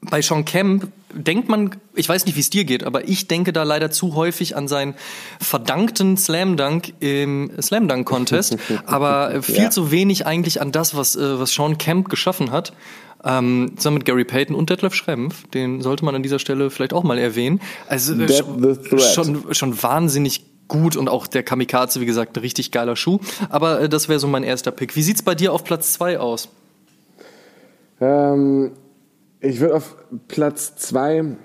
A: bei Sean Kemp denkt man, ich weiß nicht, wie es dir geht, aber ich denke da leider zu häufig an seinen verdankten Slam Dunk im Slam Dunk Contest, aber viel ja. zu wenig eigentlich an das, was, äh, was Sean Kemp geschaffen hat. Ähm, zusammen mit Gary Payton und Detlef Schrempf, den sollte man an dieser Stelle vielleicht auch mal erwähnen. Also äh, schon, schon wahnsinnig gut und auch der Kamikaze, wie gesagt, ein richtig geiler Schuh. Aber äh, das wäre so mein erster Pick. Wie sieht's bei dir auf Platz zwei aus?
B: Ähm, ich würde auf Platz zwei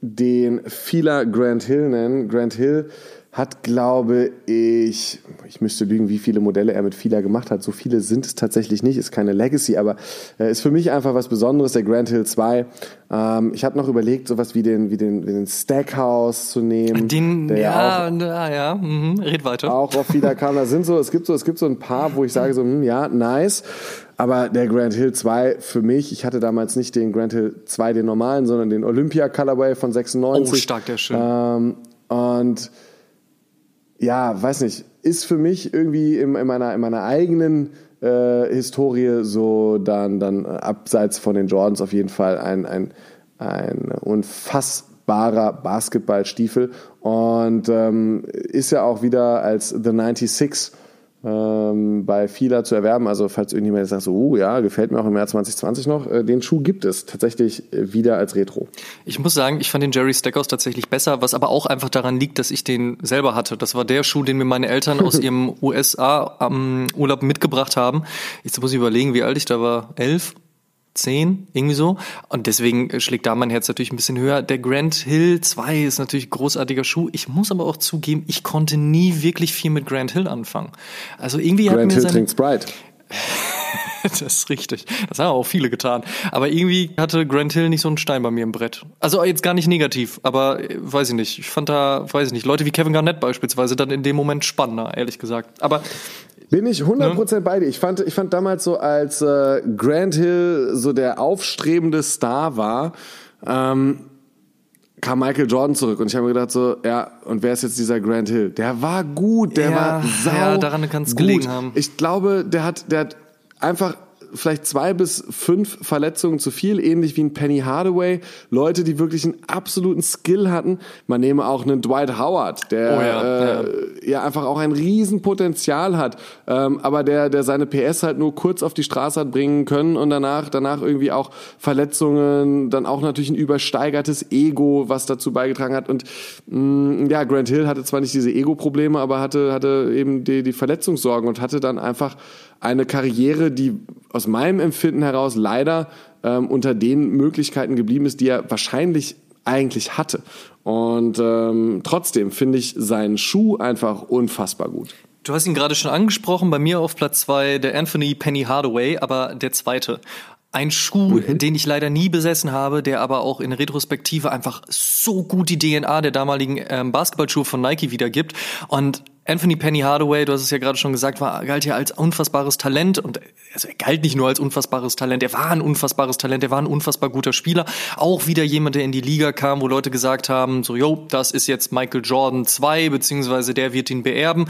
B: den Fila Grant Hill nennen. Grant Hill hat, glaube ich, ich müsste lügen, wie viele Modelle er mit Fila gemacht hat. So viele sind es tatsächlich nicht, ist keine Legacy, aber äh, ist für mich einfach was Besonderes, der Grand Hill 2. Ähm, ich habe noch überlegt, sowas wie den, wie den, wie den Stackhouse zu nehmen.
A: Den, ja, ja, auch, ja, ja. Mhm. red weiter.
B: Auch auf Fila kam, da sind so, es gibt so, es gibt so ein paar, wo ich sage so, hm, ja, nice. Aber der Grand Hill 2 für mich, ich hatte damals nicht den Grand Hill 2, den normalen, sondern den Olympia Colorway von 96. Oh,
A: stark, der schön.
B: Ähm, und ja, weiß nicht, ist für mich irgendwie in, in meiner, in meiner eigenen äh, Historie so dann, dann abseits von den Jordans auf jeden Fall ein, ein, ein unfassbarer Basketballstiefel. Und ähm, ist ja auch wieder als The 96 ähm, bei Fila zu erwerben. Also falls irgendjemand sagt, so, uh, ja, gefällt mir auch im Jahr 2020 noch, äh, den Schuh gibt es tatsächlich äh, wieder als Retro.
A: Ich muss sagen, ich fand den Jerry Stackhouse tatsächlich besser, was aber auch einfach daran liegt, dass ich den selber hatte. Das war der Schuh, den mir meine Eltern aus ihrem USA-Urlaub mitgebracht haben. Jetzt muss ich überlegen, wie alt ich da war. Elf? 10, irgendwie so. Und deswegen schlägt da mein Herz natürlich ein bisschen höher. Der Grand Hill 2 ist natürlich ein großartiger Schuh. Ich muss aber auch zugeben, ich konnte nie wirklich viel mit Grand Hill anfangen. Also irgendwie
B: Grand
A: hat mir
B: Hill
A: sein...
B: trinkt Sprite.
A: das ist richtig. Das haben auch viele getan. Aber irgendwie hatte Grant Hill nicht so einen Stein bei mir im Brett. Also jetzt gar nicht negativ, aber äh, weiß ich nicht. Ich fand da, weiß ich nicht, Leute wie Kevin Garnett beispielsweise dann in dem Moment spannender, ehrlich gesagt. Aber
B: bin ich 100% ne? bei dir. Ich fand, ich fand damals so, als äh, Grant Hill so der aufstrebende Star war, ähm, kam Michael Jordan zurück und ich habe mir gedacht so, ja, und wer ist jetzt dieser Grant Hill? Der war gut, der
A: ja,
B: war sau
A: Ja, daran kann es gelegen haben.
B: Ich glaube, der hat, der hat einfach vielleicht zwei bis fünf Verletzungen zu viel, ähnlich wie ein Penny Hardaway. Leute, die wirklich einen absoluten Skill hatten. Man nehme auch einen Dwight Howard, der oh ja, äh, ja. ja, einfach auch ein Riesenpotenzial hat, ähm, aber der, der seine PS halt nur kurz auf die Straße hat bringen können und danach, danach irgendwie auch Verletzungen, dann auch natürlich ein übersteigertes Ego, was dazu beigetragen hat. Und mh, mm, ja, Grant Hill hatte zwar nicht diese Ego-Probleme, aber hatte, hatte eben die, die Verletzungssorgen und hatte dann einfach eine Karriere, die aus meinem Empfinden heraus leider ähm, unter den Möglichkeiten geblieben ist, die er wahrscheinlich eigentlich hatte. Und ähm, trotzdem finde ich seinen Schuh einfach unfassbar gut.
A: Du hast ihn gerade schon angesprochen, bei mir auf Platz zwei der Anthony Penny Hardaway, aber der zweite. Ein Schuh, mhm. den ich leider nie besessen habe, der aber auch in Retrospektive einfach so gut die DNA der damaligen ähm, Basketballschuhe von Nike wiedergibt. Und Anthony Penny Hardaway, du hast es ja gerade schon gesagt, war, galt ja als unfassbares Talent und also er galt nicht nur als unfassbares Talent, er war ein unfassbares Talent, er war ein unfassbar guter Spieler. Auch wieder jemand, der in die Liga kam, wo Leute gesagt haben, so, yo, das ist jetzt Michael Jordan 2, beziehungsweise der wird ihn beerben.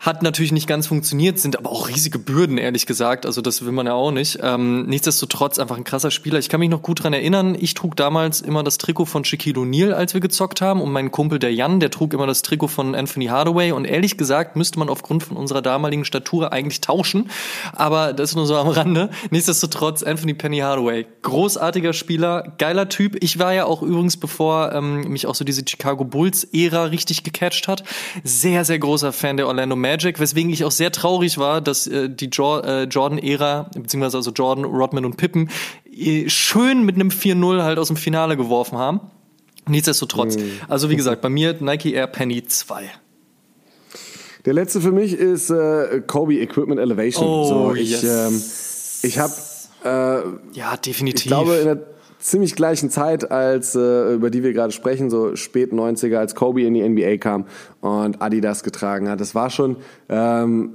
A: Hat natürlich nicht ganz funktioniert, sind aber auch riesige Bürden, ehrlich gesagt. Also das will man ja auch nicht. Ähm, nichtsdestotrotz einfach ein krasser Spieler. Ich kann mich noch gut dran erinnern, ich trug damals immer das Trikot von Shaquille O'Neal, als wir gezockt haben. Und mein Kumpel, der Jan, der trug immer das Trikot von Anthony Hardaway. Und ehrlich gesagt müsste man aufgrund von unserer damaligen Statur eigentlich tauschen. Aber das ist nur so am Rande. Nichtsdestotrotz Anthony Penny Hardaway. Großartiger Spieler, geiler Typ. Ich war ja auch übrigens, bevor ähm, mich auch so diese Chicago Bulls-Ära richtig gecatcht hat, sehr, sehr großer Fan der Orlando Magic. Magic, weswegen ich auch sehr traurig war, dass äh, die jo äh, Jordan-Ära, beziehungsweise also Jordan, Rodman und Pippen, äh, schön mit einem 4-0 halt aus dem Finale geworfen haben. Nichtsdestotrotz. Mhm. Also wie gesagt, bei mir Nike Air Penny 2.
B: Der letzte für mich ist äh, Kobe Equipment Elevation.
A: Oh,
B: so, ich
A: yes.
B: ähm, ich habe äh,
A: ja definitiv.
B: Ich glaube in der ziemlich gleichen Zeit, als äh, über die wir gerade sprechen, so spät 90er, als Kobe in die NBA kam und Adidas getragen hat. Das war schon ähm,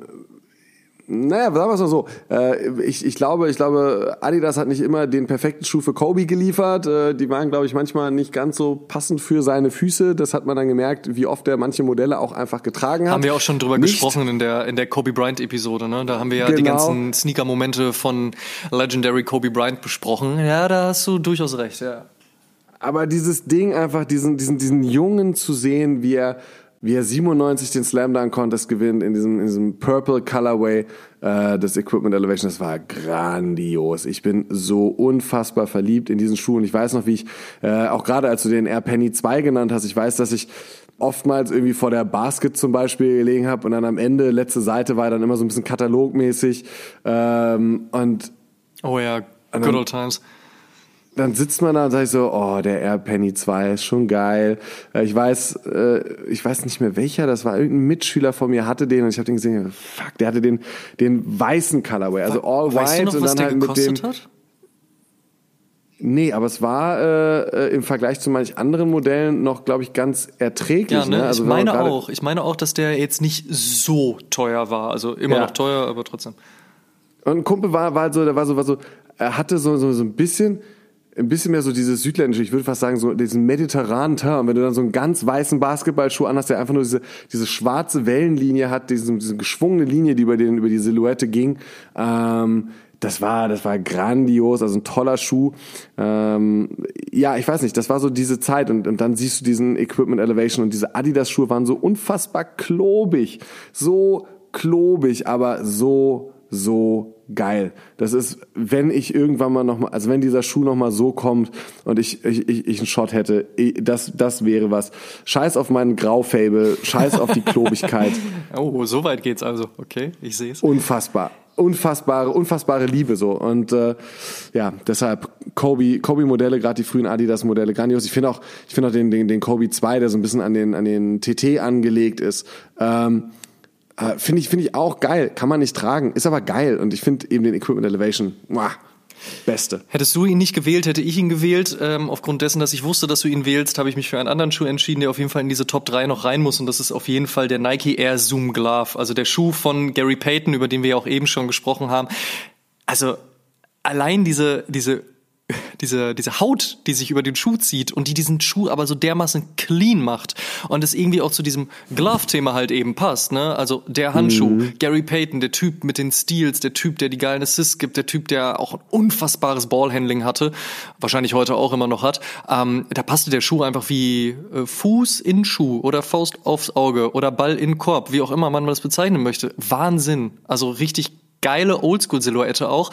B: naja, sagen wir es mal so. Äh, ich, ich, glaube, ich glaube, Adidas hat nicht immer den perfekten Schuh für Kobe geliefert. Äh, die waren, glaube ich, manchmal nicht ganz so passend für seine Füße. Das hat man dann gemerkt, wie oft er manche Modelle auch einfach getragen hat.
A: Haben wir auch schon drüber nicht. gesprochen in der, in der Kobe Bryant-Episode. Ne? Da haben wir ja genau. die ganzen Sneaker-Momente von Legendary Kobe Bryant besprochen. Ja, da hast du durchaus recht, ja.
B: Aber dieses Ding einfach, diesen, diesen, diesen Jungen zu sehen, wie er wie er 97 den Slam Dunk Contest gewinnt in diesem, in diesem Purple Colorway äh, des Equipment Elevation. Das war grandios. Ich bin so unfassbar verliebt in diesen Schuh und ich weiß noch, wie ich, äh, auch gerade als du den Air Penny 2 genannt hast, ich weiß, dass ich oftmals irgendwie vor der Basket zum Beispiel gelegen habe und dann am Ende, letzte Seite war dann immer so ein bisschen katalogmäßig ähm, und
A: Oh ja, good old times
B: dann sitzt man da und sagt so, oh, der Air Penny 2 ist schon geil. Äh, ich weiß, äh, ich weiß nicht mehr welcher, das war irgendein Mitschüler von mir hatte den und ich habe den gesehen, fuck, der hatte den den weißen Colorway, also all
A: weißt
B: white
A: du noch,
B: und
A: was
B: dann halt mit dem
A: gekostet hat?
B: Nee, aber es war äh, äh, im Vergleich zu manch anderen Modellen noch, glaube ich, ganz erträglich.
A: Ja, ne?
B: Also
A: ich meine auch. Ich meine auch, dass der jetzt nicht so teuer war. Also immer
B: Ja.
A: noch teuer, aber trotzdem.
B: Und ein Kumpel war, war so, der war so, war so, er hatte so, so, so ein bisschen, ein bisschen mehr so dieses südländische, ich würde fast sagen, so diesen mediterranen Term. Wenn du dann so einen ganz weißen Basketballschuh anhast, der einfach nur diese, diese schwarze Wellenlinie hat, diese, diese geschwungene Linie, die über den, über die Silhouette ging, ähm, das war, das war grandios, also ein toller Schuh. Ähm, ja, ich weiß nicht, das war so diese Zeit und, und dann siehst du diesen Equipment Elevation und diese Adidas Schuhe waren so unfassbar klobig, so klobig, aber so so geil. Das ist, wenn ich irgendwann mal noch mal, also wenn dieser Schuh noch mal so kommt und ich ich, ich, ich einen Shot hätte, ich- das das wäre was. Scheiß auf meinen Graufable, scheiß auf die Klobigkeit.
A: Oh, so weit geht's also. Okay, ich sehe es.
B: Unfassbar. Unfassbare, unfassbare Liebe so. Und äh, ja, deshalb Kobe, Kobe-Modelle, gerade die frühen Adidas-Modelle, grandios. Ich finde auch, ich finde auch den, den, den Kobe 2, der so ein bisschen an den, an den TT angelegt ist. Ähm, äh, finde ich, finde ich auch geil. Kann man nicht tragen, ist aber geil. Und ich finde eben den Equipment Elevation, muah, beste.
A: Hättest du ihn nicht gewählt, hätte ich ihn gewählt. Ähm, aufgrund dessen, dass ich wusste, dass du ihn wählst, habe ich mich für einen anderen Schuh entschieden, der auf jeden Fall in diese Top 3 noch rein muss. Und das ist auf jeden Fall der Nike Air Zoom Glove. Also der Schuh von Gary Payton, über den wir ja auch eben schon gesprochen haben. Also allein diese, diese, diese, diese Haut, die sich über den Schuh zieht und die diesen Schuh aber so dermaßen clean macht und es irgendwie auch zu diesem Glove-Thema halt eben passt, ne? Also der Handschuh, Gary Payton, der Typ mit den Steals, der Typ, der die geilen Assists gibt, der Typ, der auch ein unfassbares Ballhandling hatte, wahrscheinlich heute auch immer noch hat, ähm, da passte der Schuh einfach wie äh, Fuß in Schuh oder Faust aufs Auge oder Ball in Korb, wie auch immer man das bezeichnen möchte. Wahnsinn. Also richtig geile Oldschool-Silhouette auch.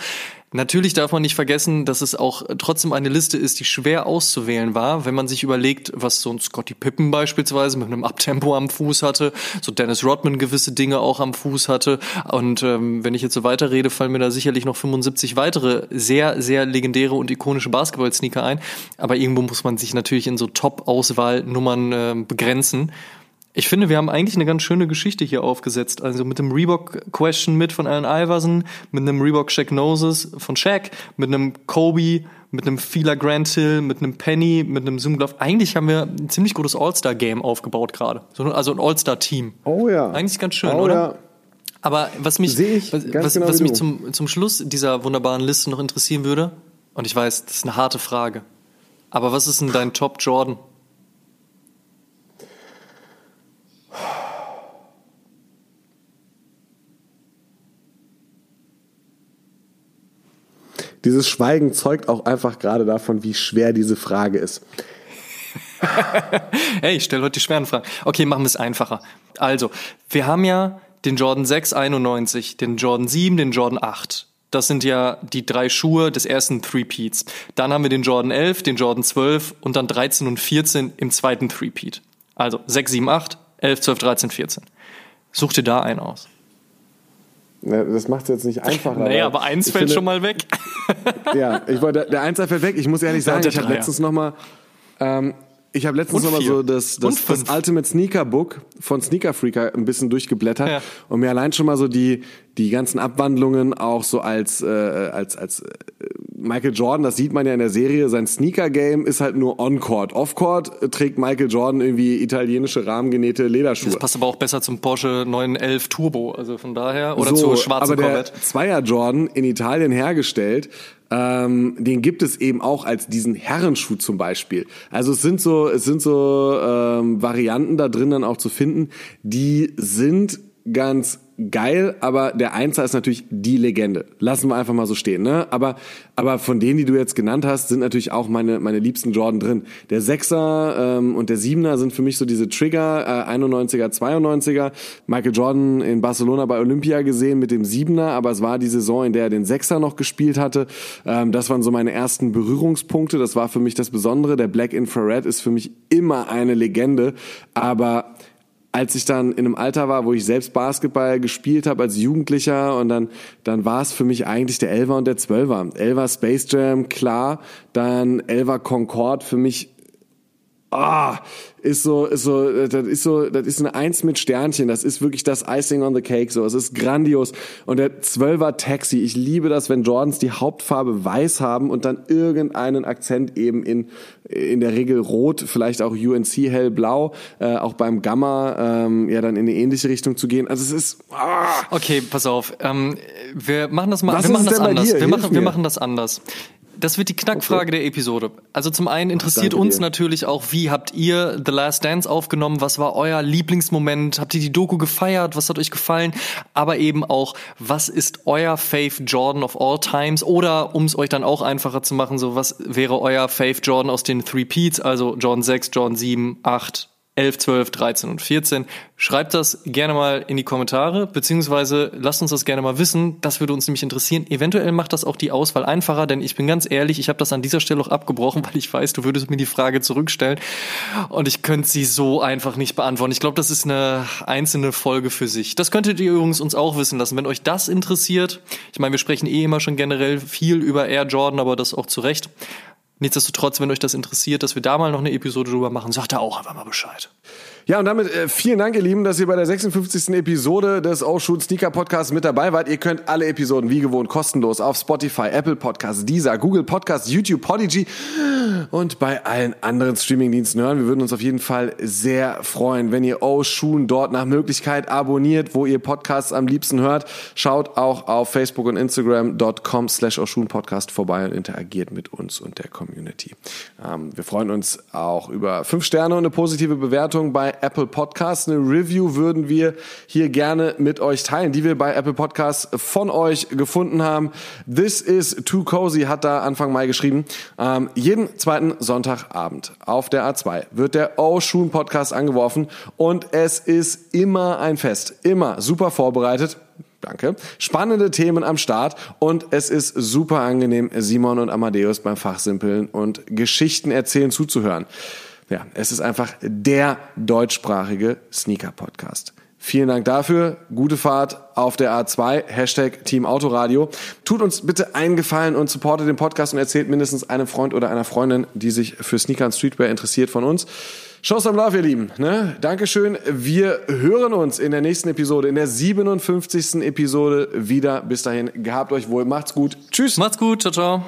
A: Natürlich darf man nicht vergessen, dass es auch trotzdem eine Liste ist, die schwer auszuwählen war, wenn man sich überlegt, was so ein Scotty Pippen beispielsweise mit einem Abtempo am Fuß hatte, so Dennis Rodman gewisse Dinge auch am Fuß hatte. Und ähm, wenn ich jetzt so weiterrede, fallen mir da sicherlich noch 75 weitere sehr, sehr legendäre und ikonische Basketball-Sneaker ein. Aber irgendwo muss man sich natürlich in so Top-Auswahlnummern äh, begrenzen. Ich finde, wir haben eigentlich eine ganz schöne Geschichte hier aufgesetzt. Also mit dem Reebok Question mit von Allen Iverson, mit einem Reebok Shaq Noses von Shaq, mit einem Kobe, mit einem Fila Grant Hill, mit einem Penny, mit einem Zoom Glove. Eigentlich haben wir ein ziemlich gutes All-Star-Game aufgebaut gerade. So, Also ein All-Star-Team.
B: Oh ja.
A: Eigentlich ganz schön,
B: oh,
A: oder?
B: Ja.
A: Aber was mich, was,
B: genau
A: was mich zum, zum Schluss dieser wunderbaren Liste noch interessieren würde, und ich weiß, das ist eine harte Frage, aber was ist denn dein Top Jordan?
B: Dieses Schweigen zeugt auch einfach gerade davon, wie schwer diese Frage ist.
A: Hey, ich stelle heute die schweren Fragen. Okay, machen wir es einfacher. Also, wir haben ja den Jordan 6 91, den Jordan 7, den Jordan 8. Das sind ja die drei Schuhe des ersten Three-Peats. Dann haben wir den Jordan 11, den Jordan 12 und dann 13 und 14 im zweiten Three-Peat. Also 6, 7, 8, 11, 12, 13, 14. Such dir da einen aus.
B: Ne, Das macht es jetzt nicht einfacher.
A: Naja, aber eins fällt
B: finde-
A: schon mal weg.
B: Ja, ich wollte, der Einser fällt weg. Ich muss ehrlich sagen, ich habe letztens noch mal, ähm, ich habe letztens
A: Und
B: noch mal
A: vier.
B: so das, das, das. Ultimate Sneaker Book von Sneaker Freaker ein bisschen durchgeblättert
A: Ja.
B: und mir allein schon mal so die die ganzen Abwandlungen auch so als äh, als als äh, Michael Jordan, das sieht man ja in der Serie, sein Sneaker Game ist halt nur on Court. Off Court äh, trägt Michael Jordan irgendwie italienische rahmengenähte Lederschuhe.
A: Das passt aber auch besser zum Porsche 911 Turbo, also von daher. Oder
B: so,
A: zur schwarzen
B: aber der
A: Corvette.
B: Zweier Jordan in Italien hergestellt, ähm, den gibt es eben auch als diesen Herrenschuh zum Beispiel. Also es sind so, es sind so ähm, Varianten da drin dann auch zu finden, die sind ganz geil, aber der Einser ist natürlich die Legende. Lassen wir einfach mal so stehen, ne? Aber, aber von denen, die du jetzt genannt hast, sind natürlich auch meine, meine liebsten Jordan drin. Der Sechser ähm, und der Siebener sind für mich so diese Trigger, äh, 91er, 92er. Michael Jordan in Barcelona bei Olympia gesehen mit dem Siebener, aber es war die Saison, in der er den Sechser noch gespielt hatte. Ähm, das waren so meine ersten Berührungspunkte. Das war für mich das Besondere. Der Black Infrared ist für mich immer eine Legende, aber als ich dann in einem Alter war, wo ich selbst Basketball gespielt habe als Jugendlicher und dann, dann war es für mich eigentlich der Elver und der Zwölfer. Elver Space Jam, klar, dann Elver Concorde für mich ah, ist so, ist so, das ist so, das ist eine Eins mit Sternchen. Das ist wirklich das Icing on the Cake. So, es ist grandios. Und der Zwölfer Taxi. Ich liebe das, wenn Jordans die Hauptfarbe weiß haben und dann irgendeinen Akzent eben in in der Regel rot, vielleicht auch UNC hellblau, äh, auch beim Gamma ähm, ja dann in eine ähnliche Richtung zu gehen. Also es ist. Ah.
A: Okay, pass auf. Ähm, wir machen das mal. Was wir machen das anders. Wir machen, wir machen das anders. Das wird die Knackfrage okay. der Episode. Also zum einen interessiert uns dir. natürlich auch, wie habt ihr The Last Dance aufgenommen? Was war euer Lieblingsmoment? Habt ihr die Doku gefeiert? Was hat euch gefallen? Aber eben auch, was ist euer Faith Jordan of all times? Oder um es euch dann auch einfacher zu machen, so was wäre euer Faith Jordan aus den Three Peats? Also Jordan 6, Jordan 7, 8, 11, 12, 13 und 14. Schreibt das gerne mal in die Kommentare, beziehungsweise lasst uns das gerne mal wissen. Das würde uns nämlich interessieren. Eventuell macht das auch die Auswahl einfacher, denn ich bin ganz ehrlich, ich habe das an dieser Stelle auch abgebrochen, weil ich weiß, du würdest mir die Frage zurückstellen und ich könnte sie so einfach nicht beantworten. Ich glaube, das ist eine einzelne Folge für sich. Das könntet ihr übrigens uns auch wissen lassen, wenn euch das interessiert. Ich meine, wir sprechen eh immer schon generell viel über Air Jordan, aber das auch zu Recht. Nichtsdestotrotz, wenn euch das interessiert, dass wir da mal noch eine Episode drüber machen, sagt da auch einfach mal Bescheid.
B: Ja, und damit äh, vielen Dank, ihr Lieben, dass ihr bei der 56. Episode des Ocean Sneaker Podcasts mit dabei wart. Ihr könnt alle Episoden wie gewohnt kostenlos auf Spotify, Apple Podcasts, Deezer, Google Podcasts, YouTube, Podigy und bei allen anderen Streamingdiensten hören. Wir würden uns auf jeden Fall sehr freuen, wenn ihr Ocean dort nach Möglichkeit abonniert, wo ihr Podcasts am liebsten hört. Schaut auch auf Facebook und Instagram.com slash Oshun Podcast vorbei und interagiert mit uns und der Community. Ähm, wir freuen uns auch über fünf Sterne und eine positive Bewertung bei Apple Podcasts. Eine Review würden wir hier gerne mit euch teilen, die wir bei Apple Podcasts von euch gefunden haben. This is too cozy hat da Anfang Mai geschrieben. Ähm, jeden zweiten Sonntagabend auf der A2 wird der Oshun Podcast angeworfen und es ist immer ein Fest. Immer super vorbereitet. Danke. Spannende Themen am Start und es ist super angenehm, Simon und Amadeus beim Fachsimpeln und Geschichten erzählen zuzuhören. Ja, es ist einfach der deutschsprachige Sneaker-Podcast. Vielen Dank dafür. Gute Fahrt auf der A2. Hashtag Team Autoradio. Tut uns bitte einen Gefallen und supportet den Podcast und erzählt mindestens einem Freund oder einer Freundin, die sich für Sneaker und Streetwear interessiert von uns. Shows am Love, ihr Lieben. Ne? Dankeschön. Wir hören uns in der nächsten Episode, in der 57. Episode wieder. Bis dahin, gehabt euch wohl. Macht's gut. Tschüss.
A: Macht's gut. Ciao, ciao.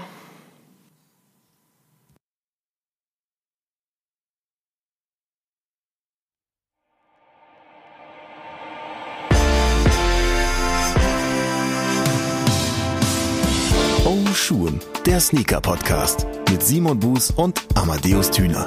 C: Schuhen, der Sneaker-Podcast mit Simon Buß und Amadeus Thüner.